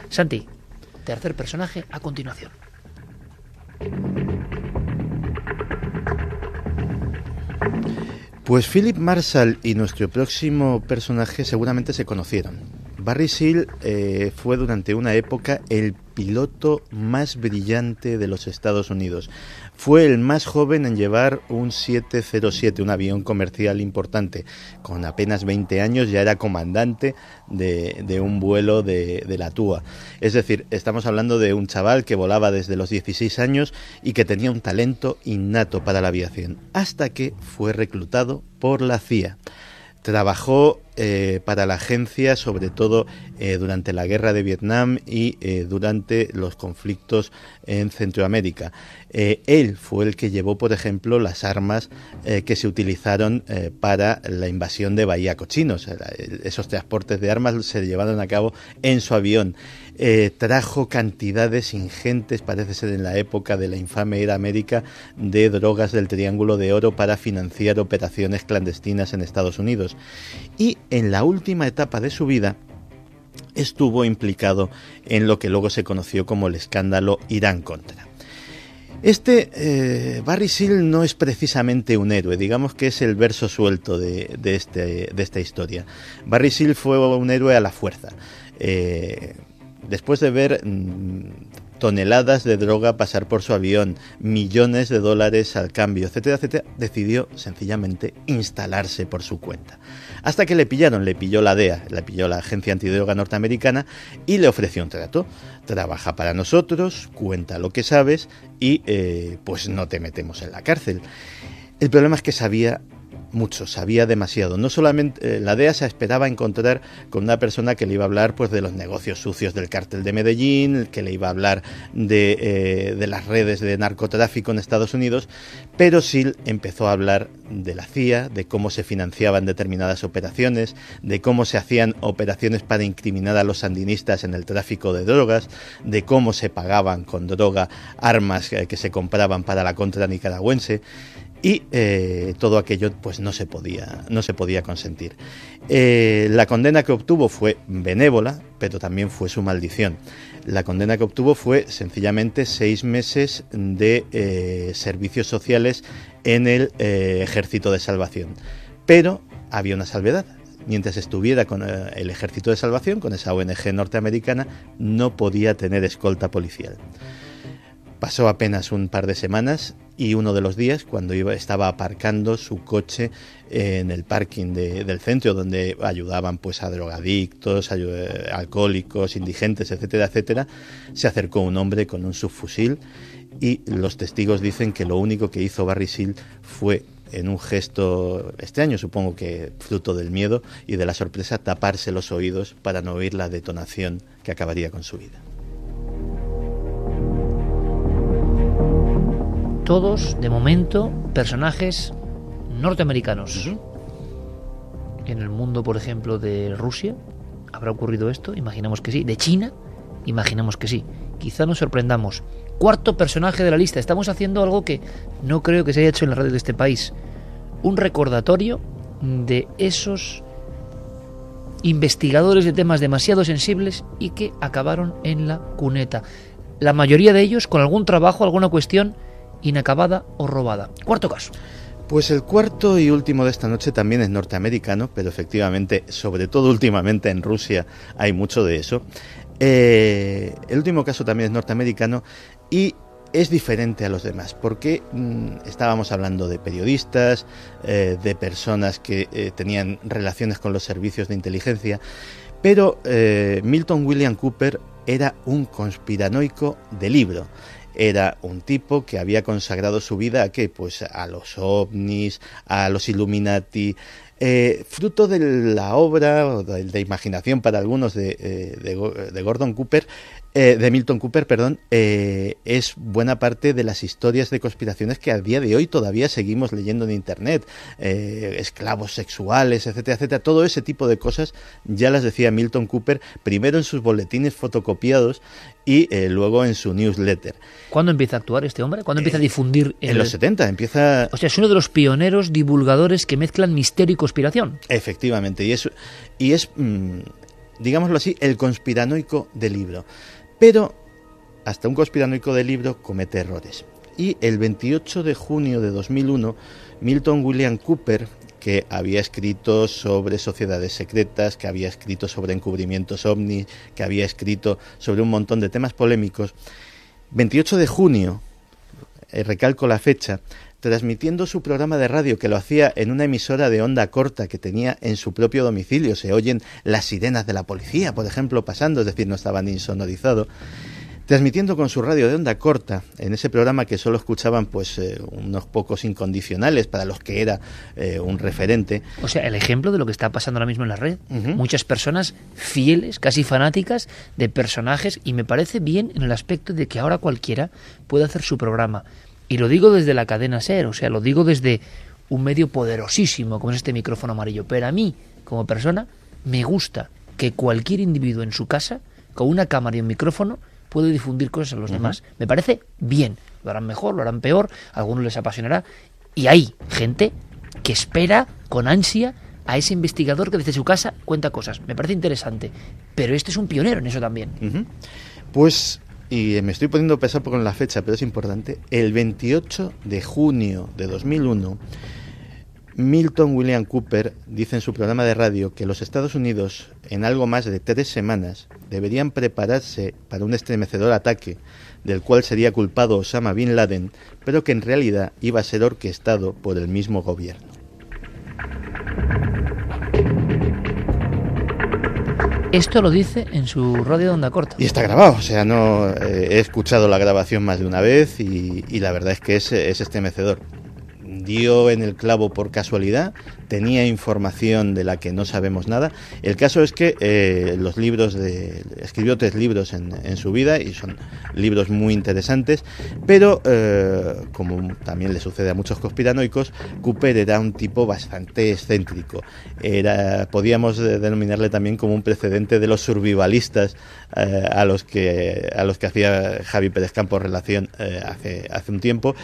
[SPEAKER 1] Santi, tercer personaje a continuación.
[SPEAKER 2] Pues Philip Marshall y nuestro próximo personaje seguramente se conocieron. Barry Seal eh, fue durante una época el piloto más brillante de los Estados Unidos. Fue el más joven en llevar un 707, un avión comercial importante. Con apenas 20 años ya era comandante de, un vuelo de, de la TUA. Es decir, estamos hablando de un chaval que volaba desde los 16 años y que tenía un talento innato para la aviación, hasta que fue reclutado por la CIA. Trabajó eh, para la agencia, sobre todo eh, durante la guerra de Vietnam y eh, durante los conflictos en Centroamérica. Él fue el que llevó, por ejemplo, las armas que se utilizaron para la invasión de Bahía Cochinos. Esos transportes de armas se llevaron a cabo en su avión. Trajo cantidades ingentes, parece ser en la época de la infame era América, de drogas del Triángulo de Oro para financiar operaciones clandestinas en Estados Unidos. Y en la última etapa de su vida estuvo implicado en lo que luego se conoció como el escándalo Irán Contra. Este eh, Barry Seal no es precisamente un héroe, digamos que es el verso suelto de, de este, de esta historia. Barry Seal fue un héroe a la fuerza. Eh, después de ver mm, toneladas de droga pasar por su avión, millones de dólares al cambio, etcétera, etcétera, decidió sencillamente instalarse por su cuenta. Hasta que le pillaron, le pilló la DEA, le pilló la Agencia Antidroga Norteamericana y le ofreció un trato. Trabaja para nosotros, cuenta lo que sabes y eh, pues no te metemos en la cárcel. El problema es que sabía mucho, sabía demasiado. No solamente eh, la DEA se esperaba encontrar con una persona que le iba a hablar pues de los negocios sucios del cártel de Medellín, que le iba a hablar de, eh, de las redes de narcotráfico en Estados Unidos, pero sí empezó a hablar de la CIA, de cómo se financiaban determinadas operaciones, de cómo se hacían operaciones para incriminar a los sandinistas en el tráfico de drogas, de cómo se pagaban con droga armas eh, que se compraban para la contra nicaragüense y eh, todo aquello pues no se podía no se podía consentir. Eh, la condena que obtuvo fue benévola pero también fue su maldición. La condena que obtuvo fue sencillamente seis meses de eh, servicios sociales en el ejército de salvación. Pero había una salvedad. Mientras estuviera con el ejército de salvación con esa ONG norteamericana no podía tener escolta policial. Pasó apenas un par de semanas y uno de los días, cuando iba, estaba aparcando su coche en el parking de- del centro, donde ayudaban pues a drogadictos, eh, alcohólicos, indigentes, etcétera, etcétera, se acercó un hombre con un subfusil y los testigos dicen que lo único que hizo Barry Seal fue en un gesto extraño, supongo que fruto del miedo y de la sorpresa, taparse los oídos para no oír la detonación que acabaría con su vida.
[SPEAKER 1] Todos, de momento, personajes norteamericanos. En el mundo, por ejemplo, de Rusia, ¿habrá ocurrido esto? Imaginamos que sí. ¿De China? Imaginamos que sí. Quizá nos sorprendamos. Cuarto personaje de la lista. Estamos haciendo algo que no creo que se haya hecho en las redes de este país. Un recordatorio de esos investigadores de temas demasiado sensibles y que acabaron en la cuneta. La mayoría de ellos con algún trabajo, alguna cuestión inacabada o robada. Cuarto caso.
[SPEAKER 2] Pues el cuarto y último de esta noche también es norteamericano, pero efectivamente, sobre todo últimamente en Rusia, hay mucho de eso. Eh, el último caso también es norteamericano y es diferente a los demás, porque mm, estábamos hablando de periodistas, eh, de personas que eh, tenían relaciones con los servicios de inteligencia, pero Milton William Cooper era un conspiranoico de libro. Era un tipo que había consagrado su vida a qué? Pues a los ovnis, a los Illuminati, eh, fruto de la obra o de, de imaginación para algunos de, eh, de Gordon Cooper, eh, de Milton Cooper, perdón, eh, es buena parte de las historias de conspiraciones que a día de hoy todavía seguimos leyendo en internet, eh, esclavos sexuales, etcétera, etcétera, todo ese tipo de cosas ya las decía Milton Cooper primero en sus boletines fotocopiados y luego en su newsletter.
[SPEAKER 1] ¿Cuándo empieza a actuar este hombre? ¿Cuándo empieza a difundir?
[SPEAKER 2] En los 70 empieza
[SPEAKER 1] O sea, es uno de los pioneros divulgadores que mezclan misterio y conspiración.
[SPEAKER 2] Efectivamente, y es, y es mm, digámoslo así, el conspiranoico del libro. Pero hasta un conspiranoico del libro comete errores. Y el 28 de junio de 2001, Milton William Cooper, que había escrito sobre sociedades secretas, que había escrito sobre encubrimientos ovnis, que había escrito sobre un montón de temas polémicos, 28 de junio, eh, recalco la fecha, transmitiendo su programa de radio que lo hacía en una emisora de onda corta que tenía en su propio domicilio. Se oyen las sirenas de la policía, por ejemplo, pasando, es decir, no estaba ni insonorizado. Transmitiendo con su radio de onda corta, en ese programa que solo escuchaban pues eh, unos pocos incondicionales para los que era eh, un referente.
[SPEAKER 1] O sea, el ejemplo de lo que está pasando ahora mismo en la red. Muchas personas fieles, casi fanáticas de personajes y me parece bien en el aspecto de que ahora cualquiera puede hacer su programa. Y lo digo desde la cadena SER, o sea, lo digo desde un medio poderosísimo como es este micrófono amarillo. Pero a mí, como persona, me gusta que cualquier individuo en su casa, con una cámara y un micrófono, puede difundir cosas a los demás. Me parece bien. Lo harán mejor, lo harán peor, a algunos les apasionará. Y hay gente que espera con ansia a ese investigador que desde su casa cuenta cosas. Me parece interesante. Pero este es un pionero en eso también.
[SPEAKER 2] Pues, y me estoy poniendo pesado con la fecha, pero es importante, el 28 de junio de 2001, Milton William Cooper dice en su programa de radio que los Estados Unidos, en algo más de tres semanas, deberían prepararse para un estremecedor ataque del cual sería culpado Osama Bin Laden, pero que en realidad iba a ser orquestado por el mismo gobierno.
[SPEAKER 1] Esto lo dice en su radio de onda corta.
[SPEAKER 2] Y está grabado, o sea, no eh, he escuchado la grabación más de una vez y, y la verdad es que es, es estremecedor dio en el clavo por casualidad, tenía información de la que no sabemos nada. El caso es que eh, los libros de. escribió tres libros en, en, su vida y son libros muy interesantes, pero eh, como también le sucede a muchos conspiranoicos, Cooper era un tipo bastante excéntrico. Era, podíamos denominarle también como un precedente de los survivalistas eh, a los que a los que hacía Javi Pérez Campos relación hace, hace un tiempo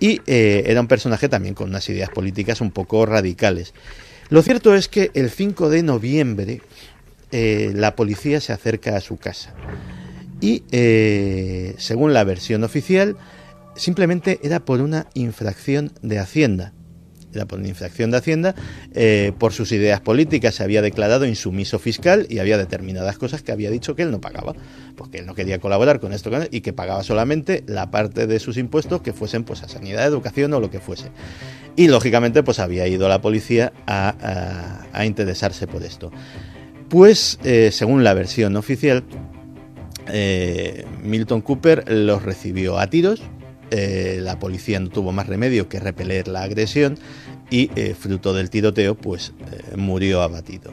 [SPEAKER 2] y eh, era un personaje también con unas ideas políticas un poco radicales. Lo cierto es que el 5 de noviembre eh, la policía se acerca a su casa y, eh, según la versión oficial, simplemente era por una infracción de Hacienda una infracción de Hacienda, eh, por sus ideas políticas se había declarado insumiso fiscal y había determinadas cosas que había dicho que él no pagaba, porque él no quería colaborar con esto y que pagaba solamente la parte de sus impuestos que fuesen pues a sanidad, educación o lo que fuese. Y lógicamente pues había ido la policía a, a, a interesarse por esto. Pues eh, según la versión oficial, eh, Milton Cooper los recibió a tiros, eh, la policía no tuvo más remedio que repeler la agresión y, eh, fruto del tiroteo, pues eh, murió abatido.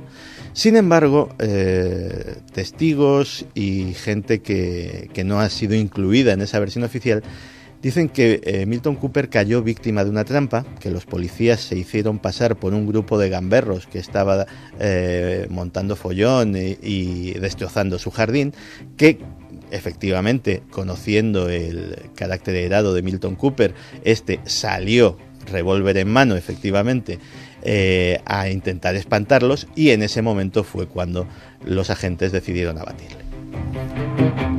[SPEAKER 2] Sin embargo, testigos y gente que, que, no ha sido incluida en esa versión oficial dicen que Milton Cooper cayó víctima de una trampa, que los policías se hicieron pasar por un grupo de gamberros que estaba montando follón y, y destrozando su jardín, que efectivamente, conociendo el carácter heredado de Milton Cooper, este salió revólver en mano, efectivamente, eh, a intentar espantarlos y en ese momento fue cuando los agentes decidieron abatirle.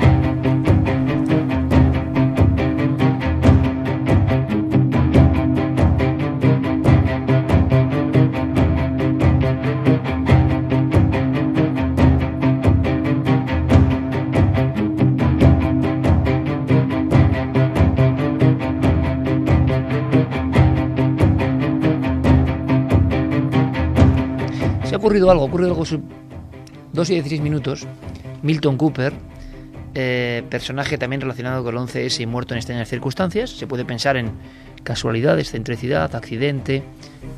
[SPEAKER 1] Ocurrido algo, ha ocurrido algo sub 2 y 16 minutos. Milton Cooper, eh, personaje también relacionado con el 11S y muerto en extrañas circunstancias. Se puede pensar en casualidad, excentricidad, accidente,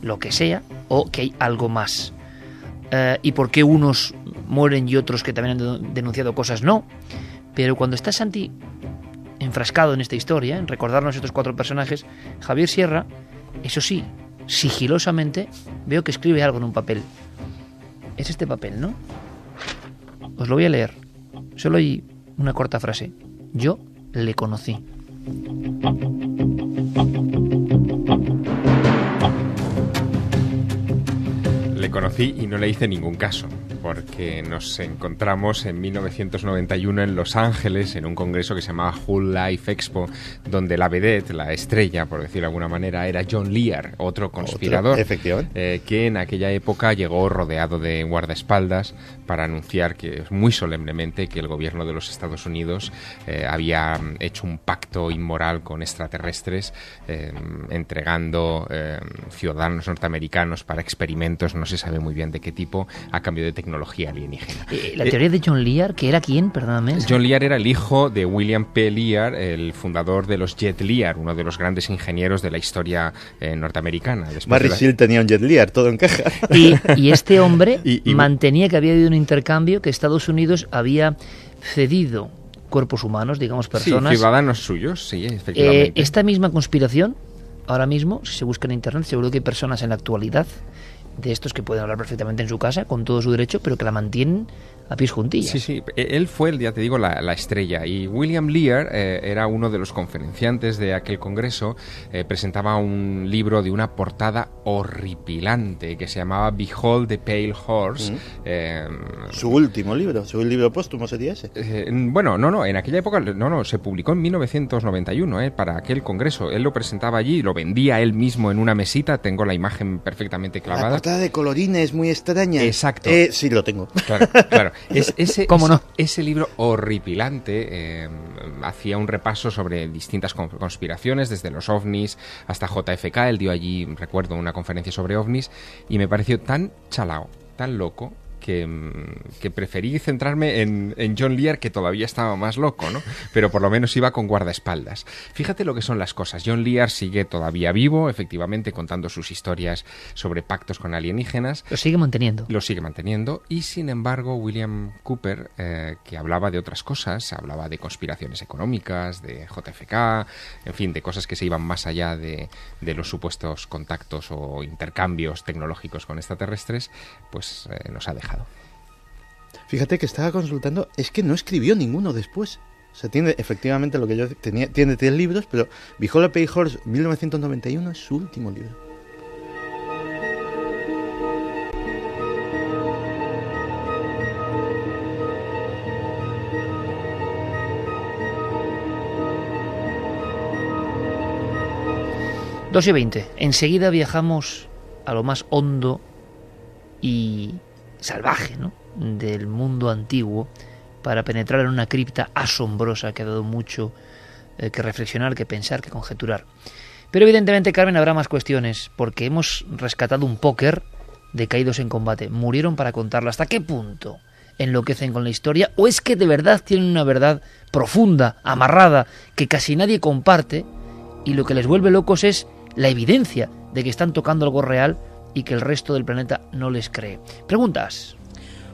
[SPEAKER 1] lo que sea, o que hay algo más. Eh, y por qué unos mueren y otros que también han denunciado cosas no. Pero cuando está Santi enfrascado en esta historia, en recordarnos estos cuatro personajes, Javier Sierra, eso sí, sigilosamente, veo que escribe algo en un papel es este papel, ¿no? Os lo voy a leer. Solo hay una corta frase. Yo le conocí.
[SPEAKER 3] Le conocí y no le hice ningún caso porque nos encontramos en 1991 en Los Ángeles en un congreso que se llamaba Whole Life Expo, donde la vedette, la estrella, por decirlo de alguna manera, era John Lear, otro conspirador,
[SPEAKER 2] ¿Otro?
[SPEAKER 3] Eh, que en aquella época llegó rodeado de guardaespaldas para anunciar que muy solemnemente que el gobierno de los Estados Unidos eh, había hecho un pacto inmoral con extraterrestres, eh, entregando eh, ciudadanos norteamericanos para experimentos, no se sabe muy bien de qué tipo, a cambio de tecnología alienígena.
[SPEAKER 1] Eh, la teoría de John Lear, que era quién, perdóname.
[SPEAKER 3] John Lear era el hijo de William P. Lear, el fundador de los Jet Lear, uno de los grandes ingenieros de la historia eh, norteamericana.
[SPEAKER 2] Barry
[SPEAKER 3] de la...
[SPEAKER 2] Seal tenía un Jet Lear, todo encaja.
[SPEAKER 1] Y, y este hombre [laughs]
[SPEAKER 3] Y- y-
[SPEAKER 1] mantenía que había habido un intercambio, que Estados Unidos había cedido cuerpos humanos, digamos,
[SPEAKER 3] Sí,
[SPEAKER 1] personas.
[SPEAKER 3] ciudadanos suyos, sí,
[SPEAKER 1] Eh,
[SPEAKER 3] efectivamente.
[SPEAKER 1] esta misma conspiración, ahora mismo, si se busca en internet, seguro que hay personas en la actualidad de estos que pueden hablar perfectamente en su casa, con todo su derecho, pero que la mantienen a pies juntillas.
[SPEAKER 3] Sí, sí, e- él fue, ya te digo, la, la estrella. Y William Lear eh, era uno de los conferenciantes de aquel congreso. eh, presentaba un libro de una portada horripilante que se llamaba Behold the Pale Horse.
[SPEAKER 2] Mm.
[SPEAKER 3] eh,
[SPEAKER 2] Su último libro, su libro póstumo sería ese.
[SPEAKER 3] eh, bueno, no, no, en aquella época, no, no, se publicó en 1991, eh, para aquel congreso. Él lo presentaba allí, lo vendía él mismo en una mesita. Tengo la imagen perfectamente
[SPEAKER 2] La
[SPEAKER 3] clavada.
[SPEAKER 2] portada de colorines muy extraña.
[SPEAKER 3] Exacto.
[SPEAKER 2] Eh, sí, lo tengo.
[SPEAKER 3] Claro, claro. Es- ese,
[SPEAKER 1] ¿Cómo no?
[SPEAKER 3] ese libro horripilante eh, hacía un repaso sobre distintas con- conspiraciones, desde los ovnis hasta JFK. Él dio allí, recuerdo, una conferencia sobre ovnis y me pareció tan chalao, tan loco. Que, que preferí centrarme en, en John Lear, que todavía estaba más loco, ¿no? Pero por lo menos iba con guardaespaldas. Fíjate lo que son las cosas. John Lear sigue todavía vivo, efectivamente, contando sus historias sobre pactos con alienígenas.
[SPEAKER 1] Lo sigue manteniendo.
[SPEAKER 3] Lo sigue manteniendo y sin embargo William Cooper, eh, que hablaba de otras cosas, hablaba de conspiraciones económicas, de JFK, en fin, de cosas que se iban más allá de, de los supuestos contactos o intercambios tecnológicos con extraterrestres, pues eh, nos ha dejado.
[SPEAKER 2] Fíjate que estaba consultando, es que no escribió ninguno después. O sea, tiene efectivamente lo que yo tenía, tiene tres libros, pero Behold a Pale Horse 1991 es su último libro.
[SPEAKER 1] Dos y 20. Enseguida viajamos a lo más hondo y salvaje ¿no? Del mundo antiguo para penetrar en una cripta asombrosa que ha dado mucho eh, que reflexionar, que pensar, que conjeturar. Pero evidentemente, Carmen, habrá más cuestiones, porque hemos rescatado un póker de caídos en combate. Murieron para contarlo. ¿Hasta qué punto enloquecen con la historia? ¿O es que de verdad tienen una verdad profunda, amarrada, que casi nadie comparte? Y lo que les vuelve locos es la evidencia de que están tocando algo real y que el resto del planeta no les cree. Preguntas.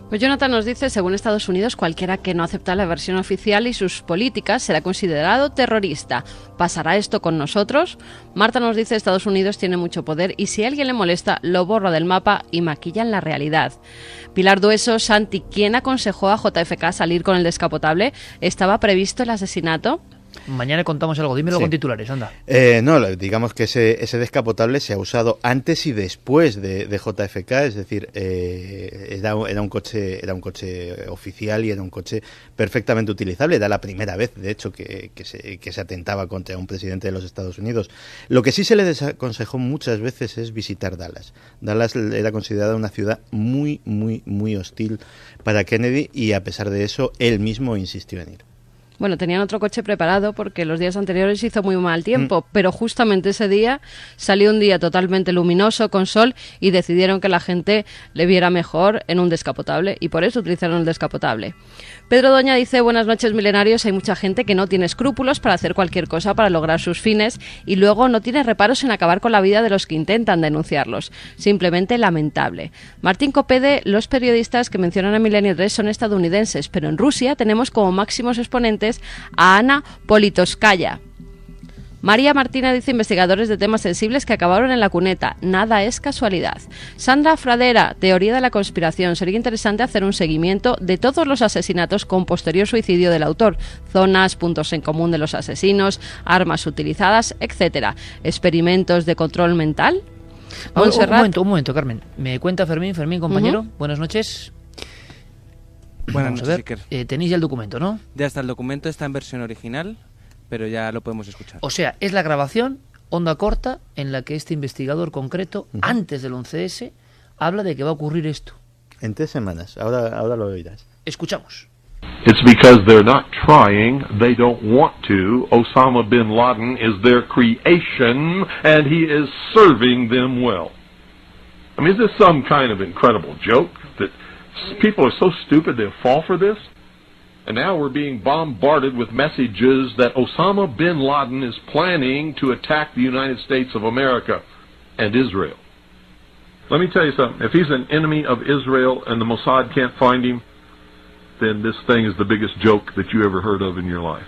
[SPEAKER 5] Pues Jonathan nos dice, según Estados Unidos, cualquiera que no acepta la versión oficial y sus políticas será considerado terrorista. ¿Pasará esto con nosotros? Marta nos dice, Estados Unidos tiene mucho poder y si alguien le molesta, lo borra del mapa y maquillan la realidad. Pilar Dueso, Santi, ¿quién aconsejó a JFK salir con el descapotable? ¿Estaba previsto el asesinato?
[SPEAKER 1] Mañana contamos algo. Dímelo
[SPEAKER 2] Sí.
[SPEAKER 1] con titulares, anda.
[SPEAKER 2] Eh, no, digamos que ese, ese descapotable se ha usado antes y después de, de JFK, es decir, eh, era, un- era un coche era un coche oficial y era un coche perfectamente utilizable. Era la primera vez, de hecho, que, que se, que se atentaba contra un presidente de los Estados Unidos. Lo que sí se le desaconsejó muchas veces es visitar Dallas. Dallas era considerada una ciudad muy, muy, muy hostil para Kennedy y a pesar de eso, él mismo insistió en ir.
[SPEAKER 5] Bueno, tenían otro coche preparado porque los días anteriores hizo muy mal tiempo, pero justamente ese día salió un día totalmente luminoso con sol y decidieron que la gente le viera mejor en un descapotable y por eso utilizaron el descapotable. Pedro Doña dice, buenas noches milenarios, hay mucha gente que no tiene escrúpulos para hacer cualquier cosa para lograr sus fines y luego no tiene reparos en acabar con la vida de los que intentan denunciarlos. Simplemente lamentable. Martín Copede, los periodistas que mencionan a Milenio 3 son estadounidenses, pero en Rusia tenemos como máximos exponentes a Ana Politoskaya. María Martina dice investigadores de temas sensibles que acabaron en la cuneta. Nada es casualidad. Sandra Fradera, teoría de la conspiración. Sería interesante hacer un seguimiento de todos los asesinatos con posterior suicidio del autor. Zonas, puntos en común de los asesinos, armas utilizadas, etcétera. Experimentos de control mental.
[SPEAKER 1] Un, momento, un momento, Carmen. Me cuenta Fermín, Fermín, compañero. Buenas noches.
[SPEAKER 9] Buenas
[SPEAKER 1] Vamos a
[SPEAKER 9] noches,
[SPEAKER 1] ver. Eh, tenéis ya el documento, ¿no?
[SPEAKER 9] Ya está, el documento está en versión original, pero ya lo podemos escuchar.
[SPEAKER 1] O sea, es la grabación, onda corta, en la que este investigador concreto, antes del 11S, habla de que va a ocurrir esto.
[SPEAKER 2] En tres semanas, ahora, ahora lo oirás.
[SPEAKER 1] Escuchamos.
[SPEAKER 12] It's because they're not trying, they don't want to. Osama bin Laden is their creation, and he is serving them well. I mean, is this some kind of incredible joke that people are so stupid they'll fall for this? And now we're being bombarded with messages that Osama bin Laden is planning to attack the United States of America and Israel. Let me tell you something. If he's an enemy of Israel and the Mossad can't find him, then this thing is the biggest joke that you ever heard of in your life.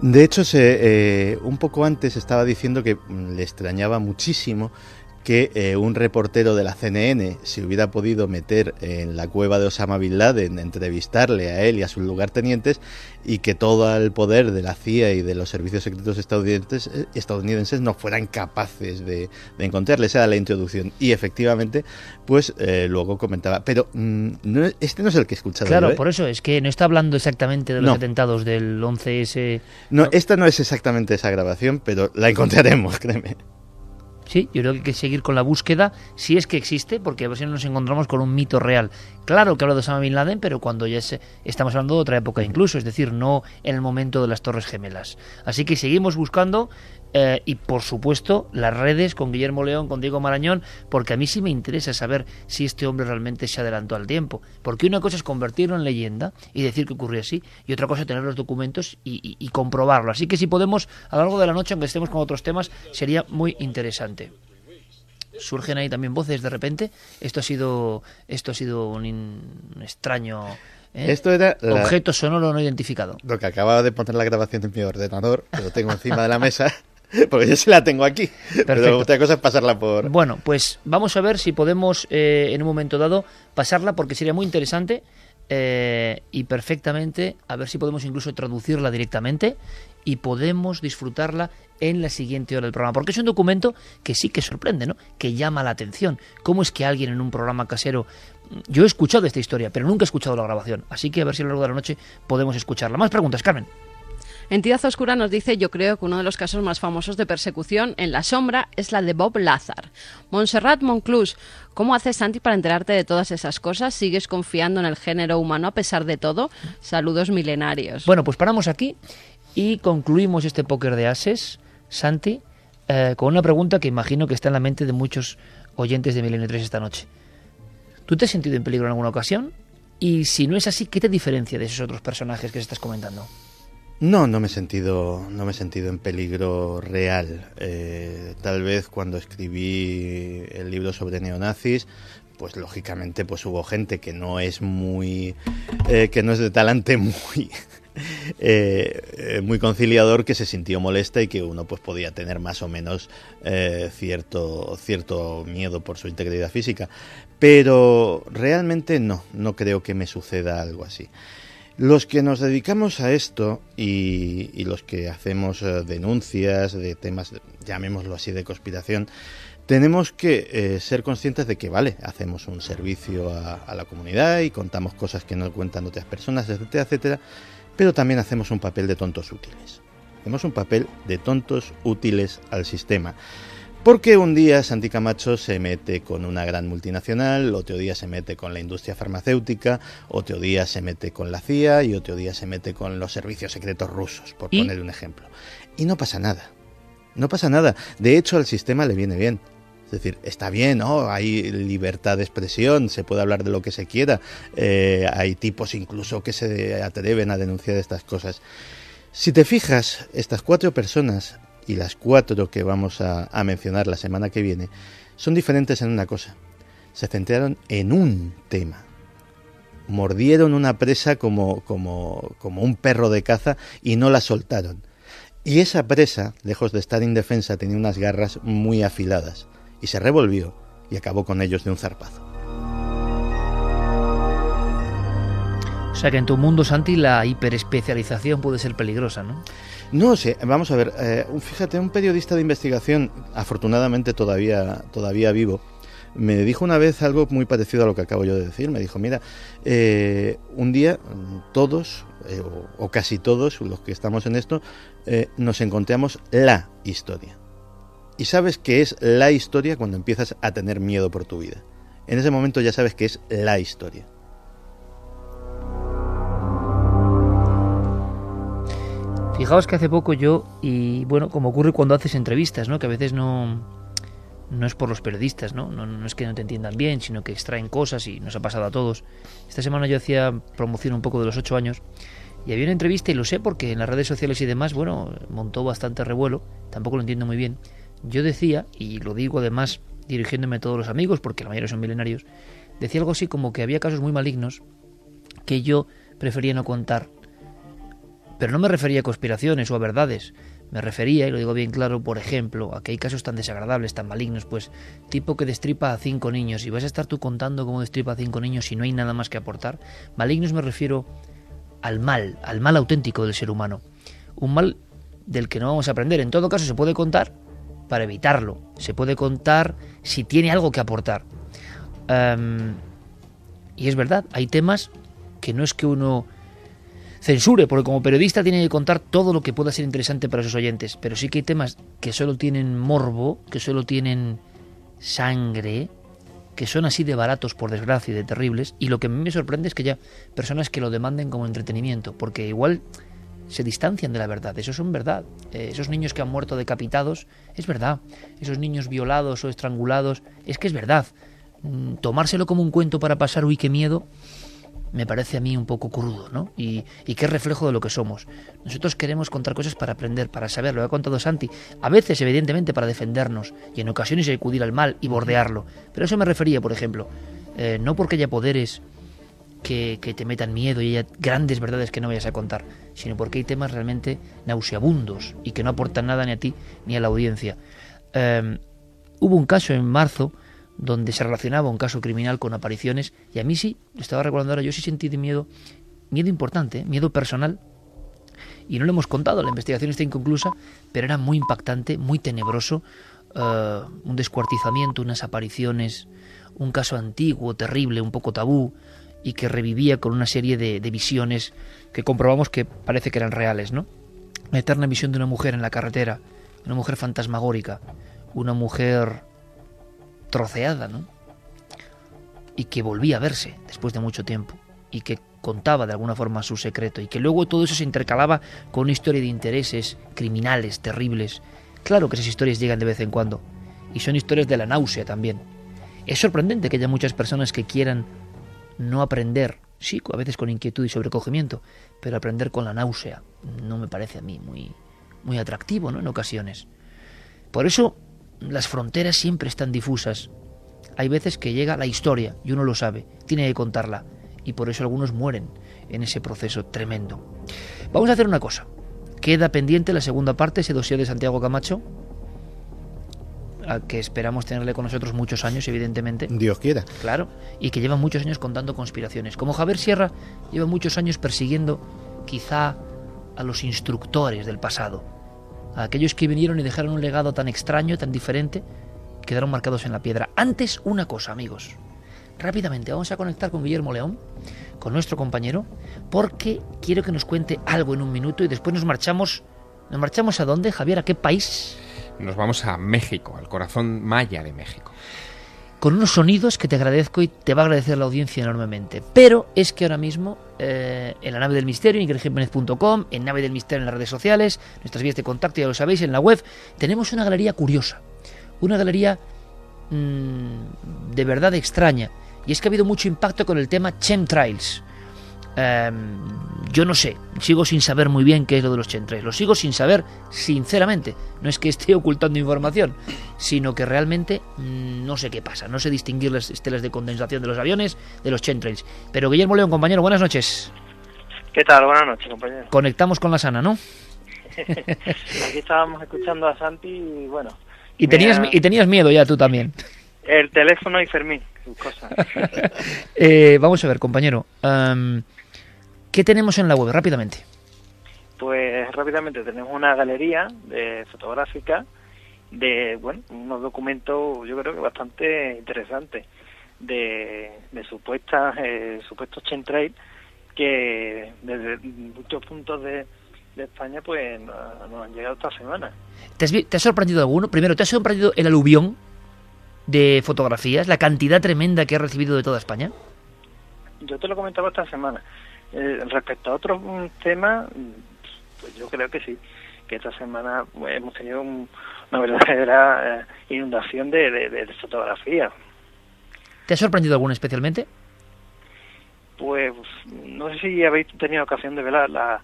[SPEAKER 2] De hecho, se, eh, un poco antes estaba diciendo que le extrañaba muchísimo que eh, un reportero de la CNN se hubiera podido meter en la cueva de Osama Bin Laden, entrevistarle a él y a sus lugartenientes y que todo el poder de la CIA y de los servicios secretos estadounidenses, eh, estadounidenses no fueran capaces de, de encontrarle. Esa era la introducción. Y efectivamente, pues eh, luego comentaba, pero mm, no, este no es el que he escuchado.
[SPEAKER 1] Claro,
[SPEAKER 2] yo, ¿eh?
[SPEAKER 1] por eso es que no está hablando exactamente de los
[SPEAKER 2] No.
[SPEAKER 1] atentados del 11S.
[SPEAKER 2] No, esta no es exactamente esa grabación, pero la encontraremos, [laughs] créeme.
[SPEAKER 1] Sí, yo creo que hay que seguir con la búsqueda, si es que existe, porque a si nos encontramos con un mito real. Claro que habla de Osama Bin Laden, pero cuando ya se- estamos hablando de otra época incluso, es decir, no en el momento de las Torres Gemelas. Así que seguimos buscando eh, y, por supuesto, las redes con Guillermo León, con Diego Marañón, porque a mí sí me interesa saber si este hombre realmente se adelantó al tiempo. Porque una cosa es convertirlo en leyenda y decir que ocurrió así, y otra cosa es tener los documentos y, y- y comprobarlo. Así que si podemos, a lo largo de la noche, aunque estemos con otros temas, sería muy interesante surgen ahí también voces de repente. Esto ha sido, esto ha sido un, in- un extraño ¿eh?
[SPEAKER 2] Esto era la-
[SPEAKER 1] objeto sonoro no identificado.
[SPEAKER 2] Lo que acababa de poner la grabación en mi ordenador, que lo tengo encima de la mesa, [laughs] porque yo sí la tengo aquí. Pero otra cosa es pasarla por...
[SPEAKER 1] Bueno, pues vamos a ver si podemos eh, en un momento dado pasarla porque sería muy interesante eh, y perfectamente a ver si podemos incluso traducirla directamente y podemos disfrutarla en la siguiente hora del programa. Porque es un documento que sí que sorprende, ¿no? Que llama la atención. ¿Cómo es que alguien en un programa casero... Yo he escuchado esta historia, pero nunca he escuchado la grabación. Así que a ver si a lo largo de la noche podemos escucharla. Más preguntas, Carmen.
[SPEAKER 5] Entidad Oscura nos dice, yo creo que uno de los casos más famosos de persecución en la sombra es la de Bob Lazar. Montserrat Monclús, ¿cómo haces, Santi, para enterarte de todas esas cosas? ¿Sigues confiando en el género humano a pesar de todo? Saludos milenarios.
[SPEAKER 1] Bueno, pues paramos aquí y concluimos este póker de ases, Santi, eh, con una pregunta que imagino que está en la mente de muchos oyentes de Milenio 3 esta noche. ¿Tú te has sentido en peligro en alguna ocasión? Y si no es así, ¿qué te diferencia de esos otros personajes que estás comentando?
[SPEAKER 2] No, no me he sentido, no me he sentido en peligro real. Eh, tal vez cuando escribí el libro sobre neonazis, pues lógicamente pues hubo gente que no es muy, eh, que no es de talante muy, [laughs] eh, eh, muy conciliador que se sintió molesta y que uno pues podía tener más o menos eh, cierto, cierto miedo por su integridad física. Pero realmente no, no creo que me suceda algo así. Los que nos dedicamos a esto y, los que hacemos denuncias de temas, llamémoslo así, de conspiración, tenemos que ser conscientes de que, vale, hacemos un servicio a, a la comunidad y contamos cosas que no cuentan otras personas, etcétera, etcétera, pero también hacemos un papel de tontos útiles. Hacemos un papel de tontos útiles al sistema. Porque un día Santi Camacho se mete con una gran multinacional, otro día se mete con la industria farmacéutica, otro día se mete con la CIA y otro día se mete con los servicios secretos rusos, por
[SPEAKER 1] ¿Y?
[SPEAKER 2] poner un ejemplo. Y no pasa nada. No pasa nada. De hecho, al sistema le viene bien. Es decir, está bien, ¿no? Hay libertad de expresión, se puede hablar de lo que se quiera. eh, hay tipos incluso que se atreven a denunciar estas cosas. Si te fijas, estas cuatro personas y las cuatro que vamos a, mencionar la semana que viene son diferentes en una cosa. Se centraron en un tema. Mordieron una presa como un perro de caza y no la soltaron. Y esa presa, lejos de estar indefensa, tenía unas garras muy afiladas y se revolvió y acabó con ellos de un zarpazo.
[SPEAKER 1] O sea que en tu mundo, Santi, la hiperespecialización puede ser peligrosa, ¿no?
[SPEAKER 2] No sé, vamos a ver, eh, fíjate, un periodista de investigación, afortunadamente todavía, todavía vivo, me dijo una vez algo muy parecido a lo que acabo yo de decir. Me dijo, mira, eh, un día todos, eh, o, o casi todos los que estamos en esto, eh, nos encontramos la historia. Y sabes que es la historia cuando empiezas a tener miedo por tu vida. En ese momento ya sabes que es la historia.
[SPEAKER 1] Fijaos que hace poco yo, y bueno, como ocurre cuando haces entrevistas, ¿no? Que a veces no, no es por los periodistas, ¿no? ¿no? no es que no te entiendan bien, sino que extraen cosas y nos ha pasado a todos. Esta semana yo hacía promoción un poco de los ocho años y había una entrevista, y lo sé porque en las redes sociales y demás, bueno, montó bastante revuelo, tampoco lo entiendo muy bien. Yo decía, y lo digo además dirigiéndome a todos los amigos, porque la mayoría son milenarios, decía algo así como que había casos muy malignos que yo prefería no contar Pero no me refería a conspiraciones o a verdades. Me refería, y lo digo bien claro, por ejemplo, a que hay casos tan desagradables, tan malignos, pues tipo que destripa a cinco niños y vas a estar tú contando cómo destripa a cinco niños y no hay nada más que aportar. Malignos me refiero al mal, al mal auténtico del ser humano. Un mal del que no vamos a aprender. En todo caso se puede contar para evitarlo. Se puede contar si tiene algo que aportar. Em, y es verdad, hay temas que no es que uno censure, porque como periodista tiene que contar todo lo que pueda ser interesante para sus oyentes, pero sí que hay temas que solo tienen morbo, que solo tienen sangre, que son así de baratos por desgracia y de terribles, y lo que me sorprende es que haya personas que lo demanden como entretenimiento, porque igual se distancian de la verdad, eso son verdad. Eh, esos niños que han muerto decapitados, es verdad. Esos niños violados o estrangulados, es que es verdad. Mm, tomárselo como un cuento para pasar, uy, qué miedo, me parece a mí un poco crudo, ¿no? Y, y es reflejo de lo que somos. Nosotros queremos contar cosas para aprender, para saber, lo ha contado Santi, a veces evidentemente para defendernos y en ocasiones acudir al mal y bordearlo. Pero a eso me refería, por ejemplo, eh, no porque haya poderes que, te metan miedo y haya grandes verdades que no vayas a contar, sino porque hay temas realmente nauseabundos y que no aportan nada ni a ti ni a la audiencia. Eh, hubo un caso en marzo donde se relacionaba un caso criminal con apariciones y a mí sí, estaba recordando ahora, yo sí sentí de miedo, miedo importante, ¿eh? miedo personal y no lo hemos contado, la investigación está inconclusa, pero era muy impactante, muy tenebroso, uh, un descuartizamiento, unas apariciones, un caso antiguo, terrible, un poco tabú y que revivía con una serie de, visiones que comprobamos que parece que eran reales, ¿no? La eterna visión de una mujer en la carretera, una mujer fantasmagórica, una mujer troceada, ¿no? Y que volvía a verse después de mucho tiempo y que contaba de alguna forma su secreto y que luego todo eso se intercalaba con una historia de intereses criminales terribles. Claro que esas historias llegan de vez en cuando y son historias de la náusea también. Es sorprendente que haya muchas personas que quieran no aprender, sí, a veces con inquietud y sobrecogimiento, pero aprender con la náusea no me parece a mí muy muy atractivo, ¿no? En ocasiones. Por eso las fronteras siempre están difusas. Hay veces que llega la historia y uno lo sabe, tiene que contarla. Y por eso algunos mueren en ese proceso tremendo. Vamos a hacer una cosa. Queda pendiente la segunda parte, ese dossier de Santiago Camacho, que esperamos tenerle con nosotros muchos años, evidentemente.
[SPEAKER 2] Dios quiera.
[SPEAKER 1] Claro, y que lleva muchos años contando conspiraciones. Como Javier Sierra lleva muchos años persiguiendo quizá a los instructores del pasado, a aquellos que vinieron y dejaron un legado tan extraño, tan diferente, quedaron marcados en la piedra. Antes, una cosa, amigos. Rápidamente, vamos a conectar con Guillermo León, con nuestro compañero, porque quiero que nos cuente algo en un minuto y después nos marchamos. ¿Nos marchamos a dónde, Javier? ¿A qué país?
[SPEAKER 3] Nos vamos a México, al corazón maya de México
[SPEAKER 1] con unos sonidos que te agradezco y te va a agradecer la audiencia enormemente. Pero es que ahora mismo eh, en la nave del misterio, en en nave del misterio en las redes sociales, nuestras vías de contacto, ya lo sabéis, en la web, tenemos una galería curiosa, una galería mmm, de verdad extraña. Y es que ha habido mucho impacto con el tema chemtrails. Eh, yo no sé, sigo sin saber muy bien qué es lo de los chemtrails. Lo sigo sin saber, sinceramente. No es que esté [laughs] ocultando información, sino que realmente mm, no sé qué pasa. No sé distinguir las estelas de condensación de los aviones de los chemtrails. Pero Guillermo León, compañero, buenas noches.
[SPEAKER 13] ¿Qué tal? Buenas noches, compañero.
[SPEAKER 1] Conectamos con la sana, ¿no? [laughs]
[SPEAKER 13] Aquí estábamos escuchando a Santi y bueno.
[SPEAKER 1] Y tenías, y tenías miedo ya tú también.
[SPEAKER 13] El teléfono y Fermín, sus cosas. [laughs]
[SPEAKER 1] eh, vamos a ver, compañero. Um, ¿Qué tenemos en la web rápidamente?
[SPEAKER 13] Pues rápidamente tenemos una galería de fotográfica de, bueno, unos documentos yo creo que bastante interesantes de, de supuestas, eh, supuestos chemtrails que desde muchos puntos de, de España pues nos, han llegado esta semana.
[SPEAKER 1] ¿Te has, ¿Te ha sorprendido alguno? Primero, ¿te ha sorprendido el aluvión de fotografías, la cantidad tremenda que ha recibido de toda España?
[SPEAKER 13] Yo te lo comentaba esta semana. Eh, respecto a otros temas, pues yo creo que sí, que esta semana pues, hemos tenido un, una verdadera eh, inundación de, de, de, fotografía.
[SPEAKER 1] ¿Te ha sorprendido alguna especialmente?
[SPEAKER 13] Pues no sé si habéis tenido ocasión de ver la, la,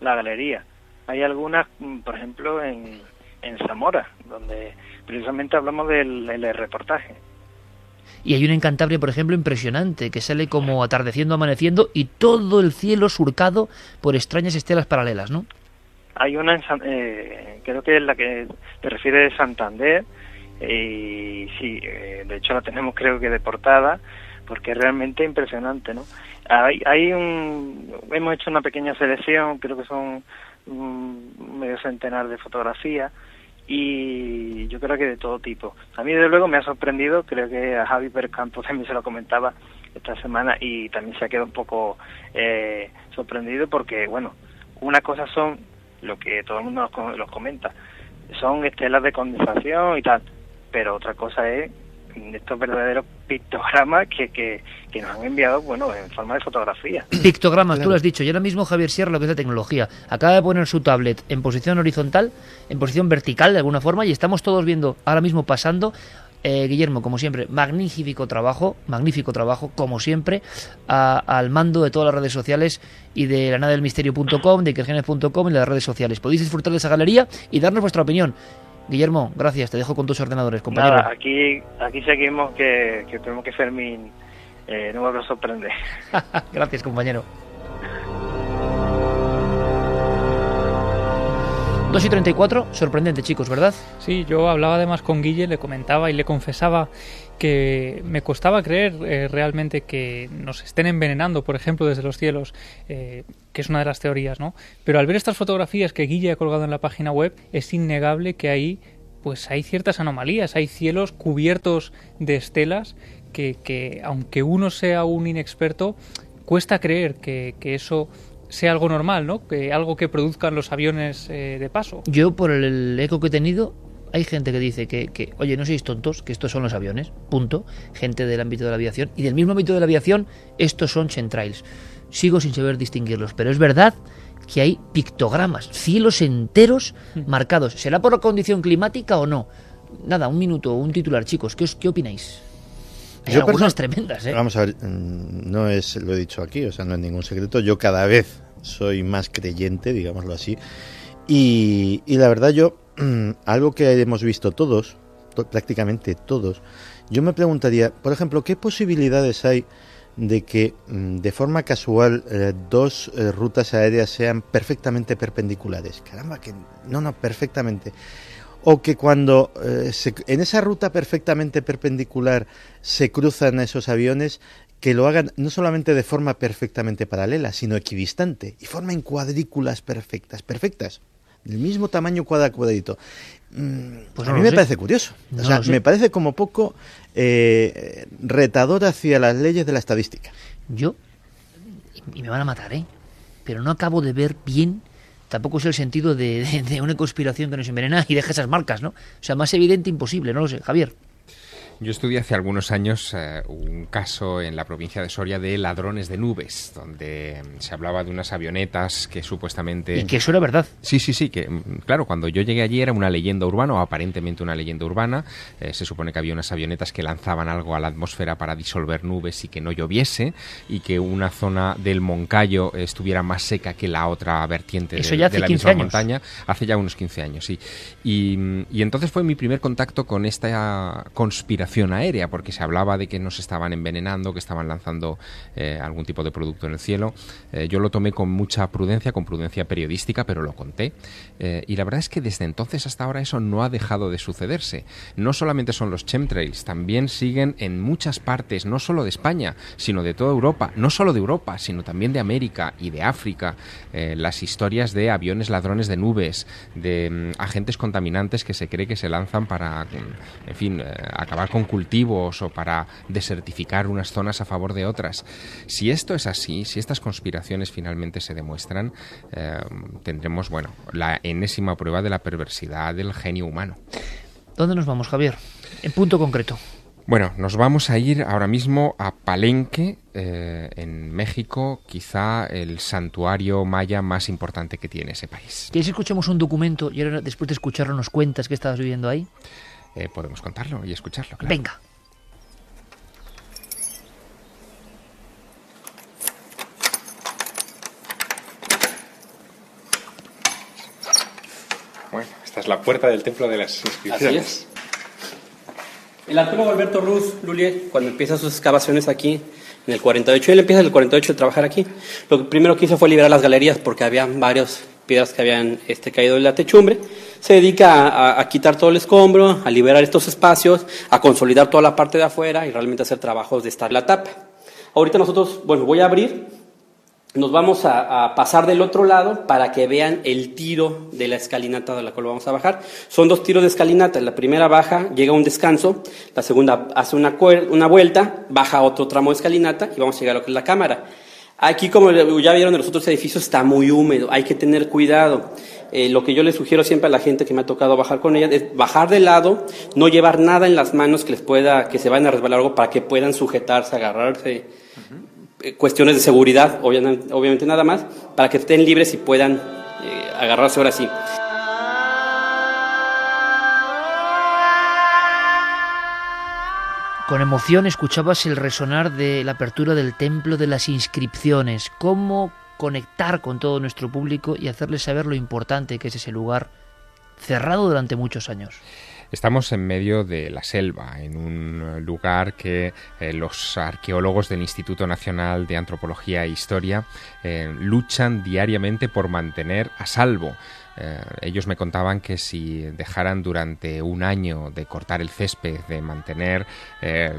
[SPEAKER 13] la galería. Hay algunas, por ejemplo, en, en Zamora, donde precisamente hablamos del, del reportaje.
[SPEAKER 1] Y hay una en Cantabria, por ejemplo, impresionante, que sale como atardeciendo, amaneciendo y todo el cielo surcado por extrañas estelas paralelas, ¿no?
[SPEAKER 13] Hay una, en San- eh, creo que es la que te refiere de Santander, y sí, eh, de hecho la tenemos creo que de portada, porque es realmente impresionante, ¿no? Hay, hay un, hemos hecho una pequeña selección, creo que son un medio centenar de fotografías, y yo creo que de todo tipo. A mí, desde luego, me ha sorprendido, creo que a Javi Percampo [laughs] también se lo comentaba esta semana y también se ha quedado un poco eh, sorprendido porque, bueno, una cosa son lo que todo el mundo nos, los comenta, son estelas de condensación y tal, pero otra cosa es estos verdaderos pictogramas que, que, que nos han enviado, bueno, en forma de fotografía. [clears throat]
[SPEAKER 1] Pictogramas, tú
[SPEAKER 13] Claro.
[SPEAKER 1] lo has dicho. Y ahora mismo Javier Sierra, lo que es la tecnología, acaba de poner su tablet en posición horizontal, en posición vertical de alguna forma, y estamos todos viendo ahora mismo pasando. eh, Guillermo, como siempre, magnífico trabajo, magnífico trabajo, como siempre, a- al mando de todas las redes sociales y de la nada del misterio.com, de ikergenes.com y de las redes sociales. Podéis disfrutar de esa galería y darnos vuestra opinión. Guillermo, gracias, te dejo con tus ordenadores, compañero.
[SPEAKER 13] Nada, aquí, aquí seguimos que, que tenemos que Fermín eh, no va a sorprender. [laughs]
[SPEAKER 1] Gracias, compañero. 2 y 34, sorprendente, chicos, ¿verdad?
[SPEAKER 4] Sí, yo hablaba además con Guille, le comentaba y le confesaba que me costaba creer eh, realmente que nos estén envenenando, por ejemplo, desde los cielos, eh, que es una de las teorías, ¿no? Pero al ver estas fotografías que Guille ha colgado en la página web, es innegable que ahí pues hay ciertas anomalías, hay cielos cubiertos de estelas que, que aunque uno sea un inexperto, cuesta creer que, que eso sea algo normal, ¿no? Que algo que produzcan los aviones eh, de paso.
[SPEAKER 1] Yo, por el eco que he tenido, hay gente que dice que, que, oye, no seáis tontos, que estos son los aviones, punto. Gente del ámbito de la aviación. Y del mismo ámbito de la aviación, estos son chemtrails. Sigo sin saber distinguirlos, pero es verdad que hay pictogramas, cielos enteros marcados. ¿Será por la condición climática o no? Nada, un minuto, un titular, chicos. ¿Qué, os, qué opináis? Hay
[SPEAKER 2] Yo
[SPEAKER 1] algunas tremendas, ¿eh?
[SPEAKER 2] Vamos a ver, mm, no es, lo he dicho aquí, o sea, no es ningún secreto. Yo cada vez soy más creyente, digámoslo así. Y, y la verdad, yo, mm, algo que hemos visto todos, to- prácticamente todos, yo me preguntaría, por ejemplo, ¿qué posibilidades hay de que mm, de forma casual eh, dos eh, rutas aéreas sean perfectamente perpendiculares? Caramba, que no, no, perfectamente o que cuando eh, se- en esa ruta perfectamente perpendicular se cruzan esos aviones, que lo hagan no solamente de forma perfectamente paralela, sino equidistante y formen cuadrículas perfectas, perfectas, del mismo tamaño cada cuadrito. Mm,
[SPEAKER 1] Pues
[SPEAKER 2] a mí me
[SPEAKER 1] sé.
[SPEAKER 2] parece curioso.
[SPEAKER 1] No
[SPEAKER 2] o sea, me parece como poco eh, retador hacia las leyes de la estadística.
[SPEAKER 1] Yo, y- me van a matar, ¿eh? Pero no acabo de ver bien, tampoco es el sentido de, de- de una conspiración que nos envenena y deja esas marcas, ¿no? O sea, más evidente imposible, no lo sé. Javier.
[SPEAKER 3] Yo estudié hace algunos años eh, un caso en la provincia de Soria de ladrones de nubes, donde mm, se hablaba de unas avionetas que supuestamente...
[SPEAKER 1] Y que eso era verdad.
[SPEAKER 3] Sí, sí, sí, que mm, claro, cuando yo llegué allí era una leyenda urbana, o aparentemente una leyenda urbana. Eh, se supone que había unas avionetas que lanzaban algo a la atmósfera para disolver nubes y que no lloviese, y que una zona del Moncayo estuviera más seca que la otra vertiente
[SPEAKER 1] Eso
[SPEAKER 3] de,
[SPEAKER 1] ya
[SPEAKER 3] de
[SPEAKER 1] hace
[SPEAKER 3] la
[SPEAKER 1] 15
[SPEAKER 3] misma
[SPEAKER 1] años.
[SPEAKER 3] montaña. Hace ya unos 15 años, sí. Y, mm, y entonces fue mi primer contacto con esta conspiración aérea, porque se hablaba de que nos estaban envenenando, que estaban lanzando eh, algún tipo de producto en el cielo. Eh, yo lo tomé con mucha prudencia, con prudencia periodística, pero lo conté. Eh, y la verdad es que desde entonces hasta ahora eso no ha dejado de sucederse. No solamente son los chemtrails, también siguen en muchas partes, no solo de España, sino de toda Europa, no solo de Europa, sino también de América y de África, eh, las historias de aviones ladrones de nubes, de mm, agentes contaminantes que se cree que se lanzan para, mm, en fin, eh, acabar con cultivos o para desertificar unas zonas a favor de otras. Si esto es así, si estas conspiraciones finalmente se demuestran, eh, tendremos, bueno, la enésima prueba de la perversidad del genio humano.
[SPEAKER 1] ¿Dónde nos vamos, Javier? En punto concreto.
[SPEAKER 3] Bueno, nos vamos a ir ahora mismo a Palenque, eh, en México, quizá el santuario maya más importante que tiene ese país.
[SPEAKER 1] ¿Quieres que escuchemos un documento y ahora después de escucharlo nos cuentas qué estabas viviendo ahí?
[SPEAKER 3] Eh, podemos contarlo y escucharlo, claro.
[SPEAKER 1] Venga.
[SPEAKER 3] Bueno, esta es la puerta del templo de las inscripciones.
[SPEAKER 14] El arqueólogo Alberto Ruz Lulier, cuando empieza sus excavaciones aquí, en el 48, él empieza en el 48 a trabajar aquí. Lo primero que hizo fue liberar las galerías porque había varias piedras que habían este, caído de la techumbre. Se dedica a, quitar todo el escombro, a liberar estos espacios, a consolidar toda la parte de afuera y realmente hacer trabajos de estar la tapa. Ahorita nosotros, bueno, voy a abrir nos vamos a, a, pasar del otro lado para que vean el tiro de la escalinata de la cual vamos a bajar. Son dos tiros de escalinata. La primera baja, llega a un descanso. La segunda hace una, una vuelta, baja otro tramo de escalinata y vamos a llegar a lo que es la cámara. Aquí, como ya vieron en los otros edificios, está muy húmedo. Hay que tener cuidado. Eh, lo que yo les sugiero siempre a la gente que me ha tocado bajar con ella es bajar de lado, no llevar nada en las manos que les pueda, que se vayan a resbalar algo para que puedan sujetarse, agarrarse. Uh -huh cuestiones de seguridad, obviamente, obviamente, nada más, para que estén libres y puedan eh, agarrarse ahora sí.
[SPEAKER 1] Con emoción escuchabas el resonar de la apertura del templo de las inscripciones, cómo conectar con todo nuestro público y hacerles saber lo importante que es ese lugar cerrado durante muchos años.
[SPEAKER 3] Estamos en medio de la selva, en un lugar que eh, los arqueólogos del Instituto Nacional de Antropología e Historia eh, luchan diariamente por mantener a salvo. Eh, ellos me contaban que si dejaran durante un año de cortar el césped, de mantener, eh,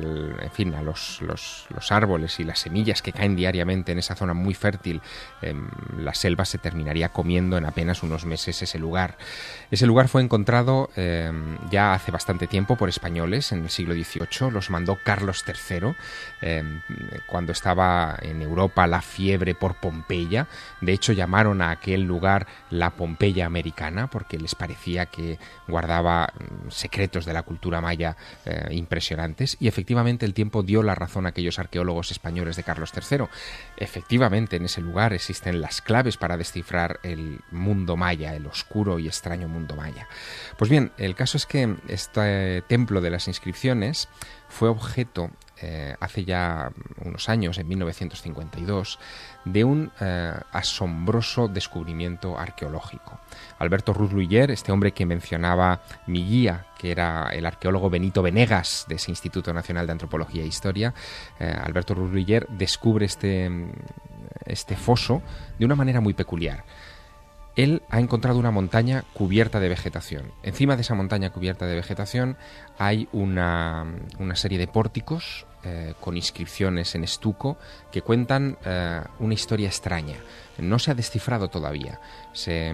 [SPEAKER 3] en fin, a los, los, los, árboles y las semillas que caen diariamente en esa zona muy fértil, eh, la selva se terminaría comiendo en apenas unos meses ese lugar. Ese lugar fue encontrado eh, ya hace bastante tiempo por españoles en el siglo XVIII, los mandó Carlos III cuando estaba en Europa la fiebre por Pompeya. De hecho, llamaron a aquel lugar la Pompeya americana porque les parecía que guardaba secretos de la cultura maya eh, impresionantes y efectivamente el tiempo dio la razón a aquellos arqueólogos españoles de Carlos III. Efectivamente en ese lugar existen las claves para descifrar el mundo maya, el oscuro y extraño mundo maya. Pues bien, el caso es que este templo de las inscripciones fue objeto eh, hace ya unos años, en 1952, de un eh, asombroso descubrimiento arqueológico. Alberto Ruz Luyer, este hombre que mencionaba mi guía, que era el arqueólogo Benito Venegas de ese Instituto Nacional de Antropología e Historia, eh, Alberto Luyer descubre este, este foso de una manera muy peculiar él ha encontrado una montaña cubierta de vegetación. Encima de esa montaña cubierta de vegetación hay una, una serie de pórticos eh, con inscripciones en estuco que cuentan eh, una historia extraña. No se ha descifrado todavía. Se,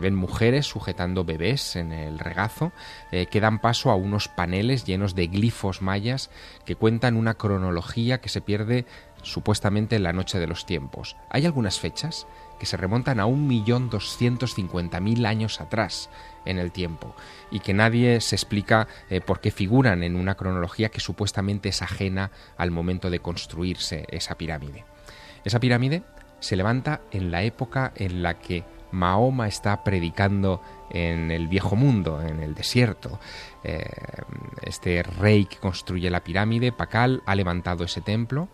[SPEAKER 3] ven mujeres sujetando bebés en el regazo eh, que dan paso a unos paneles llenos de glifos mayas que cuentan una cronología que se pierde supuestamente en la noche de los tiempos. Hay algunas fechas que se remontan a 1.250.000 años atrás en el tiempo y que nadie se explica eh, por qué figuran en una cronología que supuestamente es ajena al momento de construirse esa pirámide. Esa pirámide se levanta en la época en la que Mahoma está predicando en el viejo mundo, en el desierto. Eh, este rey que construye la pirámide, Pacal, ha levantado ese templo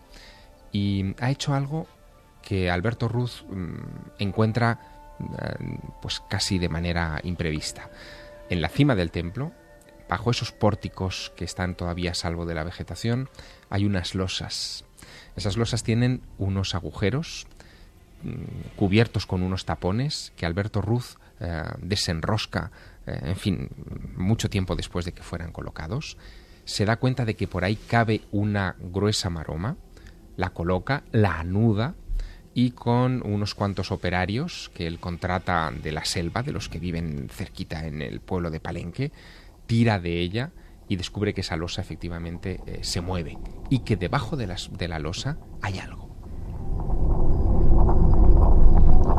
[SPEAKER 3] y ha hecho algo que Alberto Ruz mmm, encuentra pues casi de manera imprevista. En la cima del templo, bajo esos pórticos que están todavía a salvo de la vegetación, hay unas losas. Esas losas tienen unos agujeros mmm, cubiertos con unos tapones que Alberto Ruz eh, desenrosca, eh, en fin, mucho tiempo después de que fueran colocados. Se da cuenta de que por ahí cabe una gruesa maroma, la coloca, la anuda y con unos cuantos operarios que él contrata de la selva, de los que viven cerquita en el pueblo de Palenque, tira de ella y descubre que esa losa efectivamente eh, se mueve y que debajo de, las, de la losa hay algo.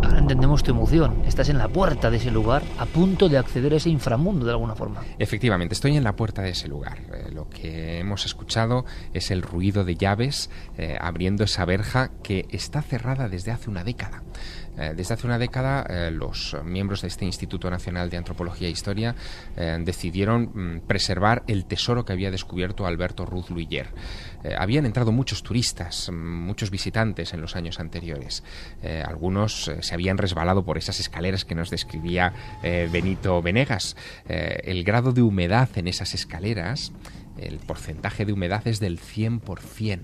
[SPEAKER 1] Ahora entendemos tu emoción. Estás en la puerta de ese lugar, a punto de acceder a ese inframundo de alguna forma.
[SPEAKER 3] Efectivamente, estoy en la puerta de ese lugar. Eh, lo que hemos escuchado es el ruido de llaves eh, abriendo esa verja que está cerrada desde hace una década. Eh, desde hace una década eh, los miembros de este Instituto Nacional de Antropología e Historia eh, decidieron mm, preservar el tesoro que había descubierto Alberto Ruz Luyer. Habían entrado muchos turistas, mm, muchos visitantes en los años anteriores. Algunos se habían resbalado por esas escaleras que nos describía Benito Venegas. el grado de humedad en esas escaleras el porcentaje de humedad es del 100%.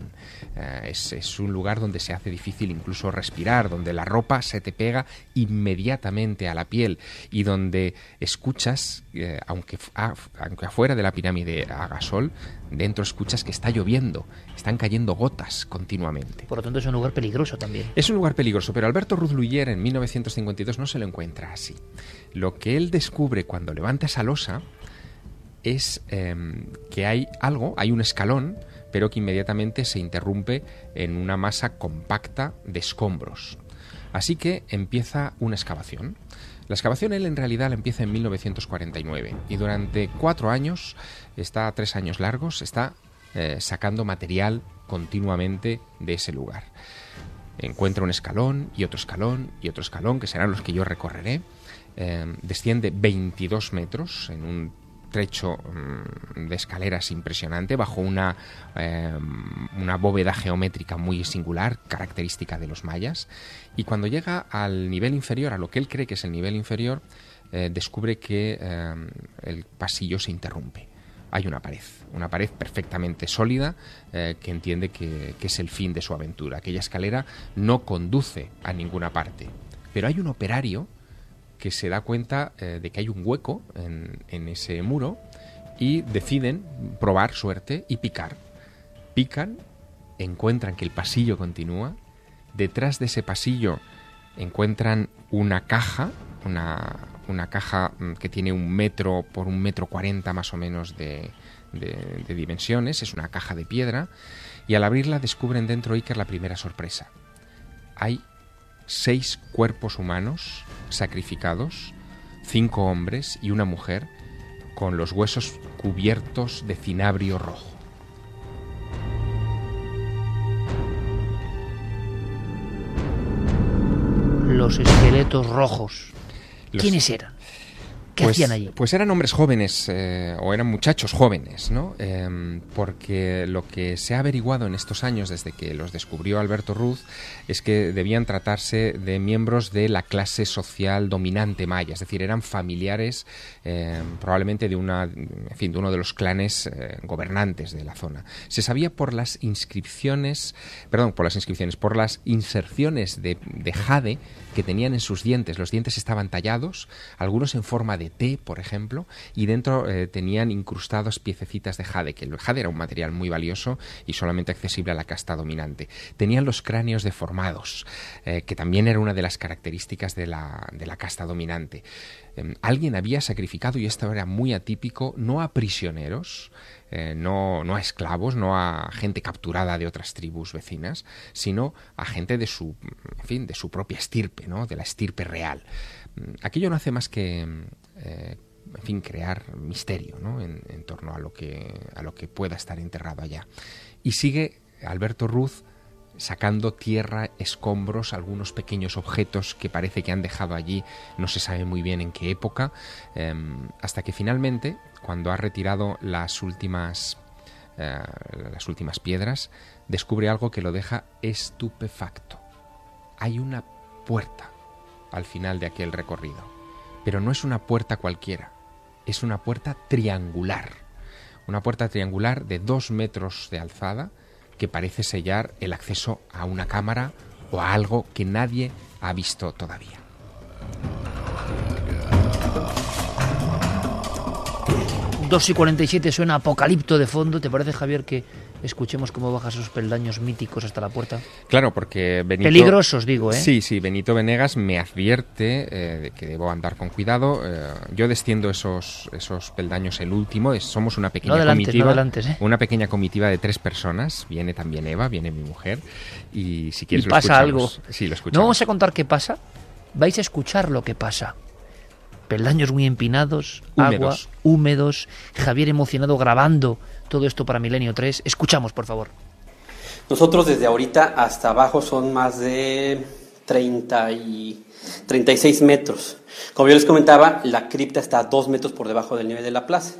[SPEAKER 3] Eh, es, es, un lugar donde se hace difícil incluso respirar, donde la ropa se te pega inmediatamente a la piel y donde escuchas, eh, aunque, aunque afuera de la pirámide haga sol, dentro escuchas que está lloviendo, están cayendo gotas continuamente.
[SPEAKER 1] Por lo tanto es un lugar peligroso también.
[SPEAKER 3] Es un lugar peligroso, pero Alberto Ruzluyer en 1952 no se lo encuentra así. Lo que él descubre cuando levanta esa losa es em, que hay algo, hay un escalón, pero que inmediatamente se interrumpe en una masa compacta de escombros. Así que empieza una excavación. La excavación él en realidad la empieza en 1949 y durante cuatro años, está tres años largos, está eh, sacando material continuamente de ese lugar. Encuentra un escalón y otro escalón y otro escalón, que serán los que yo recorreré. Em, desciende 22 metros en un trecho mm, de escaleras impresionante bajo una, eh, una bóveda geométrica muy singular, característica de los mayas. Y cuando llega al nivel inferior, a lo que él cree que es el nivel inferior, eh, descubre que eh, el pasillo se interrumpe. Hay una pared, una pared perfectamente sólida que entiende que, que es el fin de su aventura. Aquella escalera no conduce a ninguna parte. Pero hay un operario que se da cuenta eh, de que hay un hueco en, ese muro y deciden probar suerte y picar. Pican, encuentran que el pasillo continúa, detrás de ese pasillo encuentran una caja, una, caja mm, que tiene un metro por un metro cuarenta más o menos de, de, dimensiones, es una caja de piedra, y al abrirla descubren dentro Iker la primera sorpresa. Hay seis cuerpos humanos sacrificados, cinco hombres y una mujer, con los huesos cubiertos de cinabrio rojo.
[SPEAKER 1] Los esqueletos rojos. ¿Quiénes eran?
[SPEAKER 3] Pues,
[SPEAKER 1] hacían allí?
[SPEAKER 3] Pues eran hombres jóvenes eh, o eran muchachos jóvenes, ¿no? Em, porque lo que se ha averiguado en estos años desde que los descubrió Alberto Ruz es que debían tratarse de miembros de la clase social dominante maya, es decir, eran familiares em, probablemente de una, en fin, de uno de los clanes eh, gobernantes de la zona. Se sabía por las inscripciones, perdón, por las inscripciones, por las inserciones de, de jade que tenían en sus dientes. Los dientes estaban tallados, algunos en forma de T, por ejemplo, y dentro eh, tenían incrustados piececitas de jade, que el jade era un material muy valioso y solamente accesible a la casta dominante. Tenían los cráneos deformados, eh, que también era una de las características de la, de la casta dominante. Em, alguien había sacrificado, y esto era muy atípico, no a prisioneros, eh, no, no, a esclavos, no a gente capturada de otras tribus vecinas, sino a gente de su, en fin, de su propia estirpe, ¿no? de la estirpe real. Mm, aquello no hace más que eh, en fin, crear misterio ¿no? en, torno a lo, que, a lo que pueda estar enterrado allá. Y sigue Alberto Ruz sacando tierra, escombros, algunos pequeños objetos que parece que han dejado allí, no se sabe muy bien en qué época, em, hasta que finalmente, cuando ha retirado las últimas, eh, las últimas piedras, descubre algo que lo deja estupefacto. Hay una puerta al final de aquel recorrido, pero no es una puerta cualquiera, es una puerta triangular, una puerta triangular de dos metros de alzada, que parece sellar el acceso a una cámara o a algo que nadie ha visto todavía.
[SPEAKER 1] Dos y 47 suena apocalipto de fondo. ¿Te parece, Javier, que escuchemos cómo baja esos peldaños míticos hasta la puerta.
[SPEAKER 3] Claro, porque Benito...
[SPEAKER 1] Peligrosos, digo, ¿eh?
[SPEAKER 3] Sí, sí, Benito Venegas me advierte eh, de que debo andar con cuidado. Eh, yo desciendo esos, esos peldaños el último, somos una pequeña comitiva.
[SPEAKER 1] ¿eh?
[SPEAKER 3] Una pequeña comitiva de tres personas. Viene también Eva, viene mi mujer. Y si quieres
[SPEAKER 1] y pasa algo.
[SPEAKER 3] Sí, lo escuchamos.
[SPEAKER 1] No vamos a contar qué pasa. Vais a escuchar lo que pasa peldaños muy empinados, agua, húmedos, Javier emocionado grabando todo esto para Milenio 3. Escuchamos, por favor.
[SPEAKER 14] Nosotros desde ahorita hasta abajo son más de 30 y 36 metros. Como yo les comentaba, la cripta está a 2 metros por debajo del nivel de la plaza.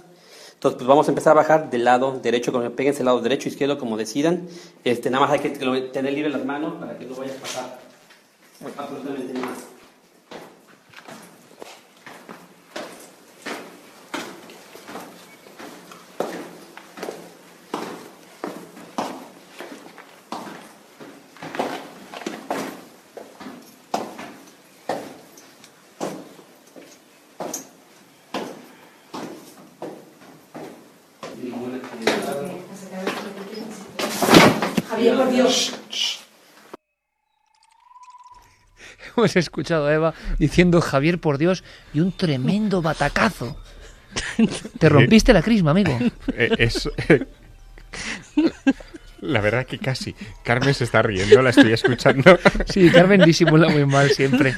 [SPEAKER 14] Entonces, pues vamos a empezar a bajar del lado derecho, cuando peguen el lado derecho, izquierdo, como decidan. Este, nada más hay que tener libre las manos para que no vaya a pasar absolutamente nada.
[SPEAKER 15] Javier, por Dios.
[SPEAKER 1] Hemos escuchado a Eva diciendo Javier por Dios y un tremendo batacazo. Te rompiste la crisma, amigo.
[SPEAKER 3] Eh, es- La verdad que casi. Carmen se está riendo, la estoy escuchando.
[SPEAKER 1] Sí, Carmen disimula muy mal siempre.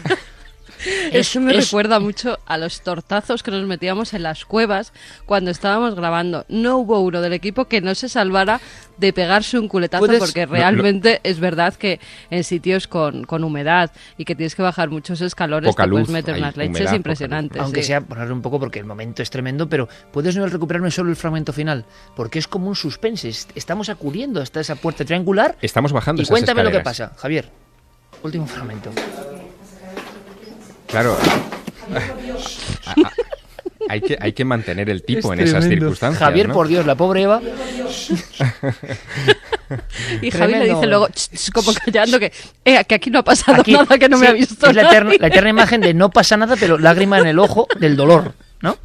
[SPEAKER 5] Eso me
[SPEAKER 1] es-
[SPEAKER 5] recuerda mucho a los tortazos que nos metíamos en las cuevas cuando estábamos grabando. No hubo uno del equipo que no se salvara de pegarse un culetazo
[SPEAKER 1] Puedes-
[SPEAKER 5] porque
[SPEAKER 1] Lo- lo-
[SPEAKER 5] realmente es verdad que en sitios con, con humedad y que tienes que bajar muchos escalones
[SPEAKER 1] Poca
[SPEAKER 5] te puedes meter unas leches
[SPEAKER 1] humedad,
[SPEAKER 5] impresionantes.
[SPEAKER 1] Aunque
[SPEAKER 5] sí.
[SPEAKER 1] sea ponerle un poco porque el momento es tremendo, pero puedes no recuperarme solo el fragmento final, porque es como un suspense. Est- Estamos acudiendo hasta esa puerta triangular.
[SPEAKER 3] Estamos bajando
[SPEAKER 1] Y
[SPEAKER 3] esas
[SPEAKER 1] cuéntame lo que pasa, Javier. Último fragmento.
[SPEAKER 3] Claro. [laughs] hay, que, hay que mantener el tipo
[SPEAKER 1] Es
[SPEAKER 3] en esas
[SPEAKER 1] tremendo.
[SPEAKER 3] circunstancias.
[SPEAKER 1] Javier,
[SPEAKER 3] ¿no?
[SPEAKER 1] por Dios, la pobre Eva.
[SPEAKER 5] Y Javi le dice luego, "Ch, ch", como callando, que, "Eh, que aquí no ha pasado
[SPEAKER 1] Aquí,
[SPEAKER 5] nada, que no me ha visto
[SPEAKER 1] Es la eterna,
[SPEAKER 5] nadie".
[SPEAKER 1] la eterna imagen de no pasa nada, pero lágrima en el ojo del dolor, ¿no?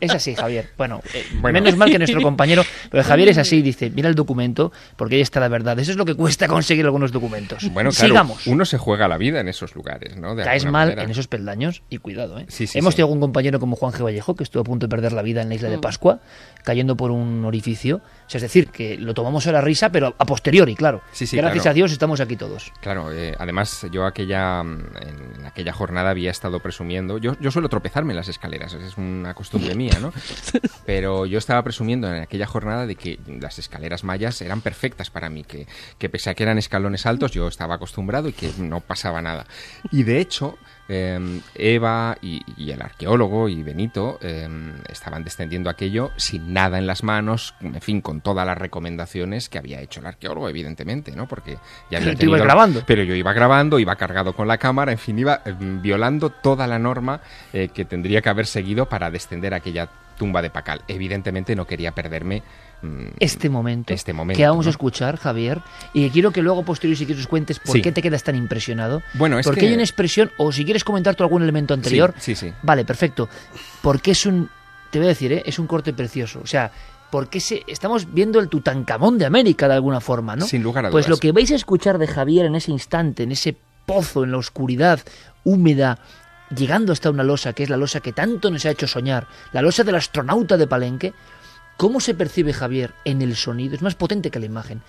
[SPEAKER 1] Es así, Javier. Bueno, eh,
[SPEAKER 3] Bueno.
[SPEAKER 1] menos mal que nuestro [laughs] compañero, pero Javier es así, dice, mira el documento, porque ahí está la verdad. Eso es lo que cuesta conseguir algunos documentos.
[SPEAKER 3] Bueno, claro,
[SPEAKER 1] Sigamos.
[SPEAKER 3] uno se juega la vida en esos lugares, ¿no? De
[SPEAKER 1] Caes mal
[SPEAKER 3] manera.
[SPEAKER 1] en esos peldaños y cuidado, ¿eh?
[SPEAKER 3] Sí, sí,
[SPEAKER 1] Hemos
[SPEAKER 3] sí.
[SPEAKER 1] tenido algún compañero como Juan G. Vallejo que estuvo a punto de perder la vida en la isla de
[SPEAKER 5] Mm.
[SPEAKER 1] Pascua, cayendo por un orificio. O sea, es decir, que lo tomamos a la risa, pero a posteriori, claro.
[SPEAKER 3] Sí, sí,
[SPEAKER 1] Gracias
[SPEAKER 3] claro.
[SPEAKER 1] a Dios estamos aquí todos.
[SPEAKER 3] Claro, eh, además yo aquella mm, en aquella jornada había estado presumiendo, yo, yo suelo tropezarme en las escaleras, es una costumbre [laughs] mía, ¿no? Pero yo estaba presumiendo en aquella jornada de que las escaleras mayas eran perfectas para mí, que, que pese a que eran escalones altos yo estaba acostumbrado y que no pasaba nada. Y de hecho, eh, Eva y, y el arqueólogo y Benito eh, estaban descendiendo aquello sin nada en las manos, en fin, con todas las recomendaciones que había hecho el arqueólogo, evidentemente, ¿no? Porque ya había [laughs]
[SPEAKER 1] Pero
[SPEAKER 3] tenido-
[SPEAKER 1] grabando.
[SPEAKER 3] pero yo iba grabando, iba cargado con la cámara, en fin, iba eh, violando toda la norma eh, que tendría que haber seguido para descender a aquella tumba de Pacal. Evidentemente no quería perderme mm,
[SPEAKER 1] Este momento,
[SPEAKER 3] este momento.
[SPEAKER 1] que vamos
[SPEAKER 3] ¿no?
[SPEAKER 1] a escuchar, Javier, y quiero que luego posterior si quieres cuentes por
[SPEAKER 3] Sí.
[SPEAKER 1] qué te quedas tan impresionado.
[SPEAKER 3] Bueno, es
[SPEAKER 1] porque
[SPEAKER 3] que-
[SPEAKER 1] hay una expresión, o si quieres comentar tú algún elemento anterior.
[SPEAKER 3] Sí, sí, sí.
[SPEAKER 1] Vale, perfecto. Porque es un, te voy a decir, ¿eh? es un corte precioso. O sea, porque se, estamos viendo el Tutankamón de América de alguna forma, ¿no?
[SPEAKER 3] Sin lugar a
[SPEAKER 1] Pues
[SPEAKER 3] dudas.
[SPEAKER 1] lo que vais a escuchar de Javier en ese instante, en ese pozo, en la oscuridad húmeda, llegando hasta una losa, que es la losa que tanto nos ha hecho soñar, la losa del astronauta de Palenque, ¿cómo se percibe Javier en el sonido? Es más potente que la imagen.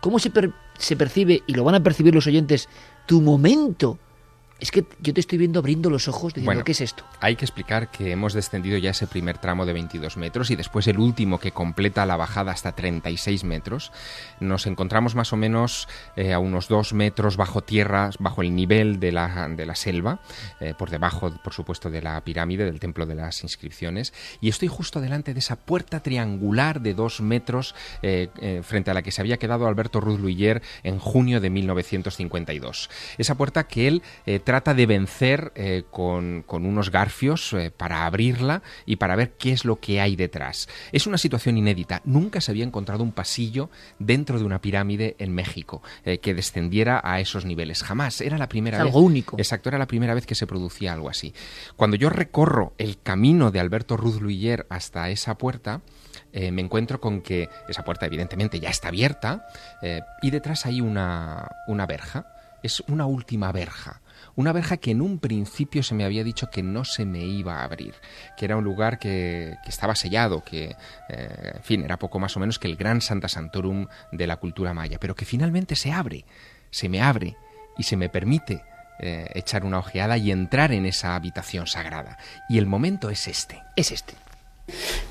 [SPEAKER 1] ¿Cómo se, per- se percibe, y lo van a percibir los oyentes, tu momento? Es que yo te estoy viendo abriendo los ojos diciendo,
[SPEAKER 3] Bueno,
[SPEAKER 1] ¿qué es esto?
[SPEAKER 3] Hay que explicar que hemos descendido ya ese primer tramo de 22 metros y después el último que completa la bajada hasta 36 metros. Nos encontramos más o menos eh, a unos 2 metros bajo tierra, bajo el nivel de la, de la selva, eh, por debajo, por supuesto, de la pirámide, del templo de las inscripciones. Y estoy justo delante de esa puerta triangular de 2 metros eh, frente a la que se había quedado Alberto Ruz Luyer en junio de 1952. Esa puerta que él trata de vencer eh, con, con unos garfios eh, para abrirla y para ver qué es lo que hay detrás. Es una situación inédita. Nunca se había encontrado un pasillo dentro de una pirámide en México eh, que descendiera a esos niveles. Jamás. Era la primera
[SPEAKER 1] Es
[SPEAKER 3] vez.
[SPEAKER 1] algo único.
[SPEAKER 3] Exacto, era la primera vez que se producía algo así. Cuando yo recorro el camino de Alberto Ruz Luyer hasta esa puerta, eh, me encuentro con que esa puerta evidentemente ya está abierta eh, y detrás hay una, una verja. Es una última verja. Una verja que en un principio se me había dicho que no se me iba a abrir, que era un lugar que, que estaba sellado, que, eh, en fin, era poco más o menos que el gran Santa Santorum de la cultura maya, pero que finalmente se abre, se me abre y se me permite eh, echar una ojeada y entrar en esa habitación sagrada. Y el momento es este.
[SPEAKER 1] Es este.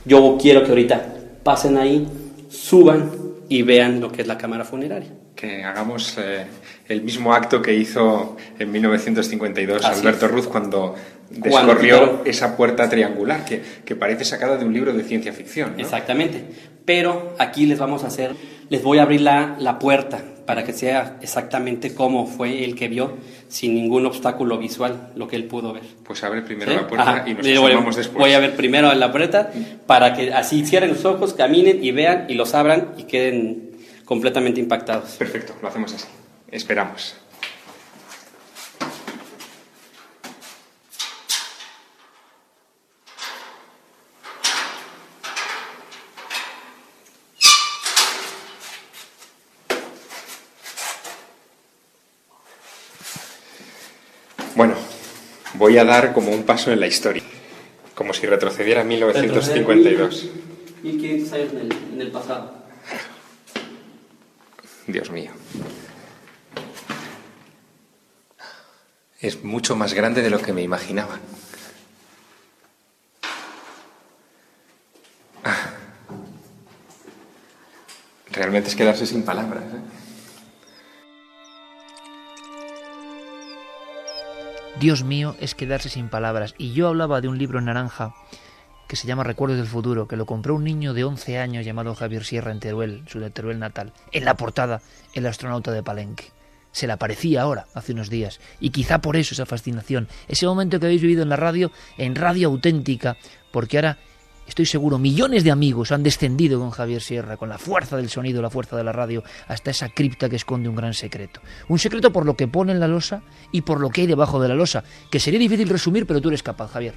[SPEAKER 14] Yo quiero que ahorita pasen ahí, suban y vean lo que es la cámara funeraria.
[SPEAKER 3] Que hagamos eh, el mismo acto que hizo en 1952
[SPEAKER 14] Así
[SPEAKER 3] Alberto
[SPEAKER 14] es.
[SPEAKER 3] Ruz cuando descorrió esa puerta triangular, que, que parece sacada de un libro de ciencia ficción. ¿no?
[SPEAKER 14] Exactamente. Pero aquí les vamos a hacer, les voy a abrir la, la puerta para que sea exactamente como fue el que vio, sin ningún obstáculo visual, lo que él pudo ver.
[SPEAKER 3] Pues abre primero
[SPEAKER 14] ¿Sí?
[SPEAKER 3] la puerta
[SPEAKER 14] Ajá.
[SPEAKER 3] y nos asomamos después.
[SPEAKER 14] voy a ver primero la puerta para que así cierren los ojos, caminen y vean y los abran y queden completamente impactados.
[SPEAKER 3] Perfecto, lo hacemos así. Esperamos. Bueno, voy a dar como un paso en la historia, como si retrocediera a 1952.
[SPEAKER 14] 1500 años en el, en el pasado.
[SPEAKER 3] Dios mío. Es mucho más grande de lo que me imaginaba. Ah. Realmente es quedarse sin palabras. ¿eh?
[SPEAKER 1] Dios mío, es quedarse sin palabras. Y yo hablaba de un libro en naranja que se llama Recuerdos del Futuro, que lo compró un niño de 11 años llamado Javier Sierra en Teruel, su Teruel natal. En la portada, el astronauta de Palenque. Se le aparecía ahora, hace unos días. Y quizá por eso esa fascinación, ese momento que habéis vivido en la radio, en radio auténtica, porque ahora estoy seguro, millones de amigos han descendido con Javier Sierra, con la fuerza del sonido, la fuerza de la radio, hasta esa cripta que esconde un gran secreto. Un secreto por lo que pone en la losa y por lo que hay debajo de la losa, que sería difícil resumir, pero tú eres capaz, Javier.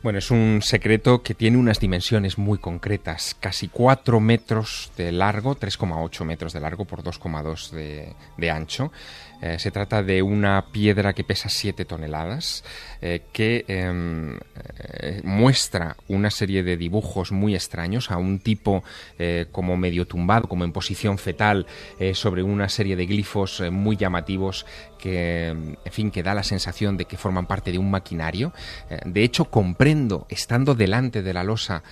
[SPEAKER 3] Bueno, es un secreto que tiene unas dimensiones muy concretas, casi 4 metros de largo, 3,8 metros de largo por 2,2 de, de ancho. Eh, se trata de una piedra que pesa 7 toneladas, eh, que em, eh, muestra una serie de dibujos muy extraños a un tipo como medio tumbado, como en posición fetal, sobre una serie de glifos muy llamativos que, en fin, que da la sensación de que forman parte de un maquinario. de hecho, comprendo, estando delante de la losa,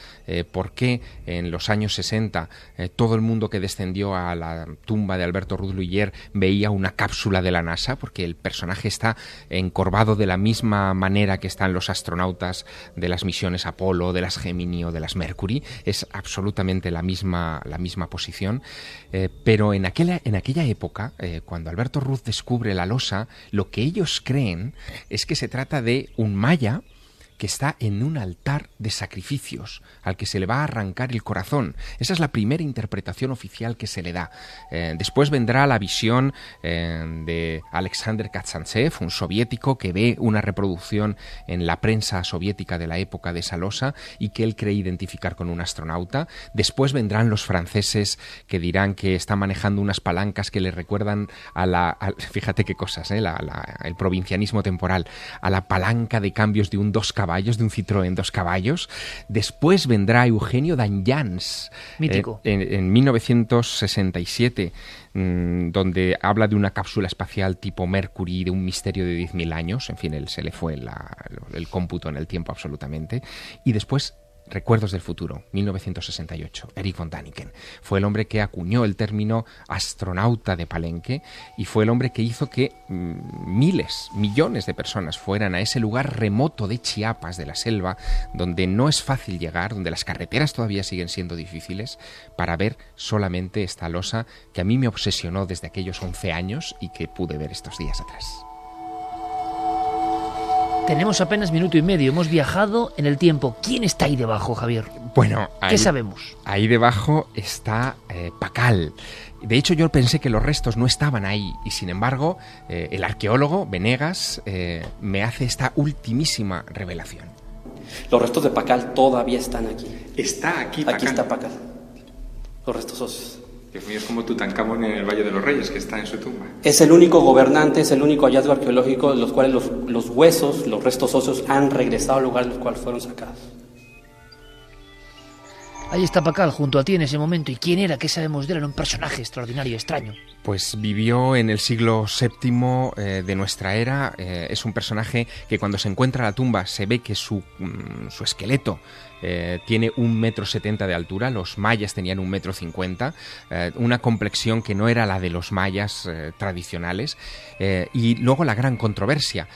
[SPEAKER 3] por qué en los años 60 todo el mundo que descendió a la tumba de Alberto Ruth Luyer veía una cápsula de la NASA, porque el personaje está encorvado de la misma manera que están los astronautas de las misiones Apolo, de las Gemini o de las Mercury, es absolutamente la misma, la misma posición. Eh, pero en aquella, en aquella época, eh, cuando Alberto Ruth descubre la losa, lo que ellos creen es que se trata de un maya, que está en un altar de sacrificios al que se le va a arrancar el corazón. Esa es la primera interpretación oficial que se le da. Eh, después vendrá la visión eh, de Alexander Katsantsev, un soviético que ve una reproducción en la prensa soviética de la época de esa losa y que él cree identificar con un astronauta. Después vendrán los franceses que dirán que está manejando unas palancas que le recuerdan a la... [laughs] fíjate qué cosas, eh, el provincianismo temporal, a la palanca de cambios de un dos caballos, de un Citroën dos caballos. Después vendrá Eugenio Danjans.
[SPEAKER 1] Mítico.
[SPEAKER 3] en, en 1967 mm, donde habla de una cápsula espacial tipo Mercury, de un misterio de 10.000 años, en fin, él se le fue la- el cómputo en el tiempo absolutamente, y después Recuerdos del futuro, 1968, Eric von Daniken. Fue el hombre que acuñó el término astronauta de Palenque y fue el hombre que hizo que mm, miles, millones de personas fueran a ese lugar remoto de Chiapas, de la selva, donde no es fácil llegar, donde las carreteras todavía siguen siendo difíciles, para ver solamente esta losa que a mí me obsesionó desde aquellos 11 años y que pude ver estos días atrás.
[SPEAKER 1] Tenemos apenas minuto y medio, hemos viajado en el tiempo. ¿Quién está ahí debajo, Javier?
[SPEAKER 3] Bueno,
[SPEAKER 1] ¿Qué sabemos?
[SPEAKER 3] Ahí debajo está eh, Pacal. De hecho, yo pensé que los restos no estaban ahí y sin embargo, eh, el arqueólogo Venegas eh, me hace esta ultimísima revelación.
[SPEAKER 14] Los restos de Pacal todavía están aquí.
[SPEAKER 3] Está aquí
[SPEAKER 14] Aquí está Pacal. Los restos óseos.
[SPEAKER 3] Dios mío, es como Tutankamón en el Valle de los Reyes, que está en su tumba.
[SPEAKER 14] Es el único gobernante, es el único hallazgo arqueológico en los cuales los, huesos, los restos óseos han regresado al lugar en el cual fueron sacados.
[SPEAKER 1] Ahí está Pacal junto a ti en ese momento. ¿Y quién era? ¿Qué sabemos de él? Era un personaje extraordinario, extraño.
[SPEAKER 3] Pues vivió en el siglo VII eh, de nuestra era. eh, es un personaje que cuando se encuentra la tumba se ve que su, mm, esqueleto eh, tiene un metro setenta de altura. Los mayas tenían un metro cincuenta. una complexión que no era la de los mayas tradicionales. y luego la gran controversia.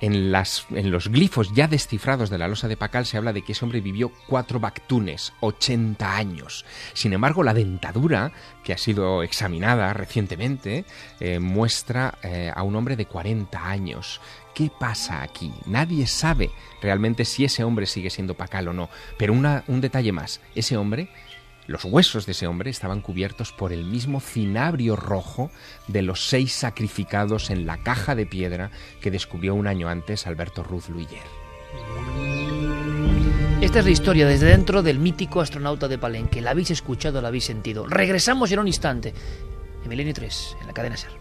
[SPEAKER 3] En, los glifos ya descifrados de la losa de Pacal se habla de que ese hombre vivió cuatro bactunes, 80 años. Sin embargo, la dentadura, que ha sido examinada recientemente, eh, muestra eh, a un hombre de 40 años. ¿Qué pasa aquí? Nadie sabe realmente si ese hombre sigue siendo Pacal o no. Pero un detalle más, ese hombre los huesos de ese hombre estaban cubiertos por el mismo cinabrio rojo de los seis sacrificados en la caja de piedra que descubrió un año antes Alberto Ruth Luyer.
[SPEAKER 1] Esta es la historia desde dentro del mítico astronauta de Palenque. La habéis escuchado, la habéis sentido. Regresamos en un instante. En Milenio 3, en la cadena SER.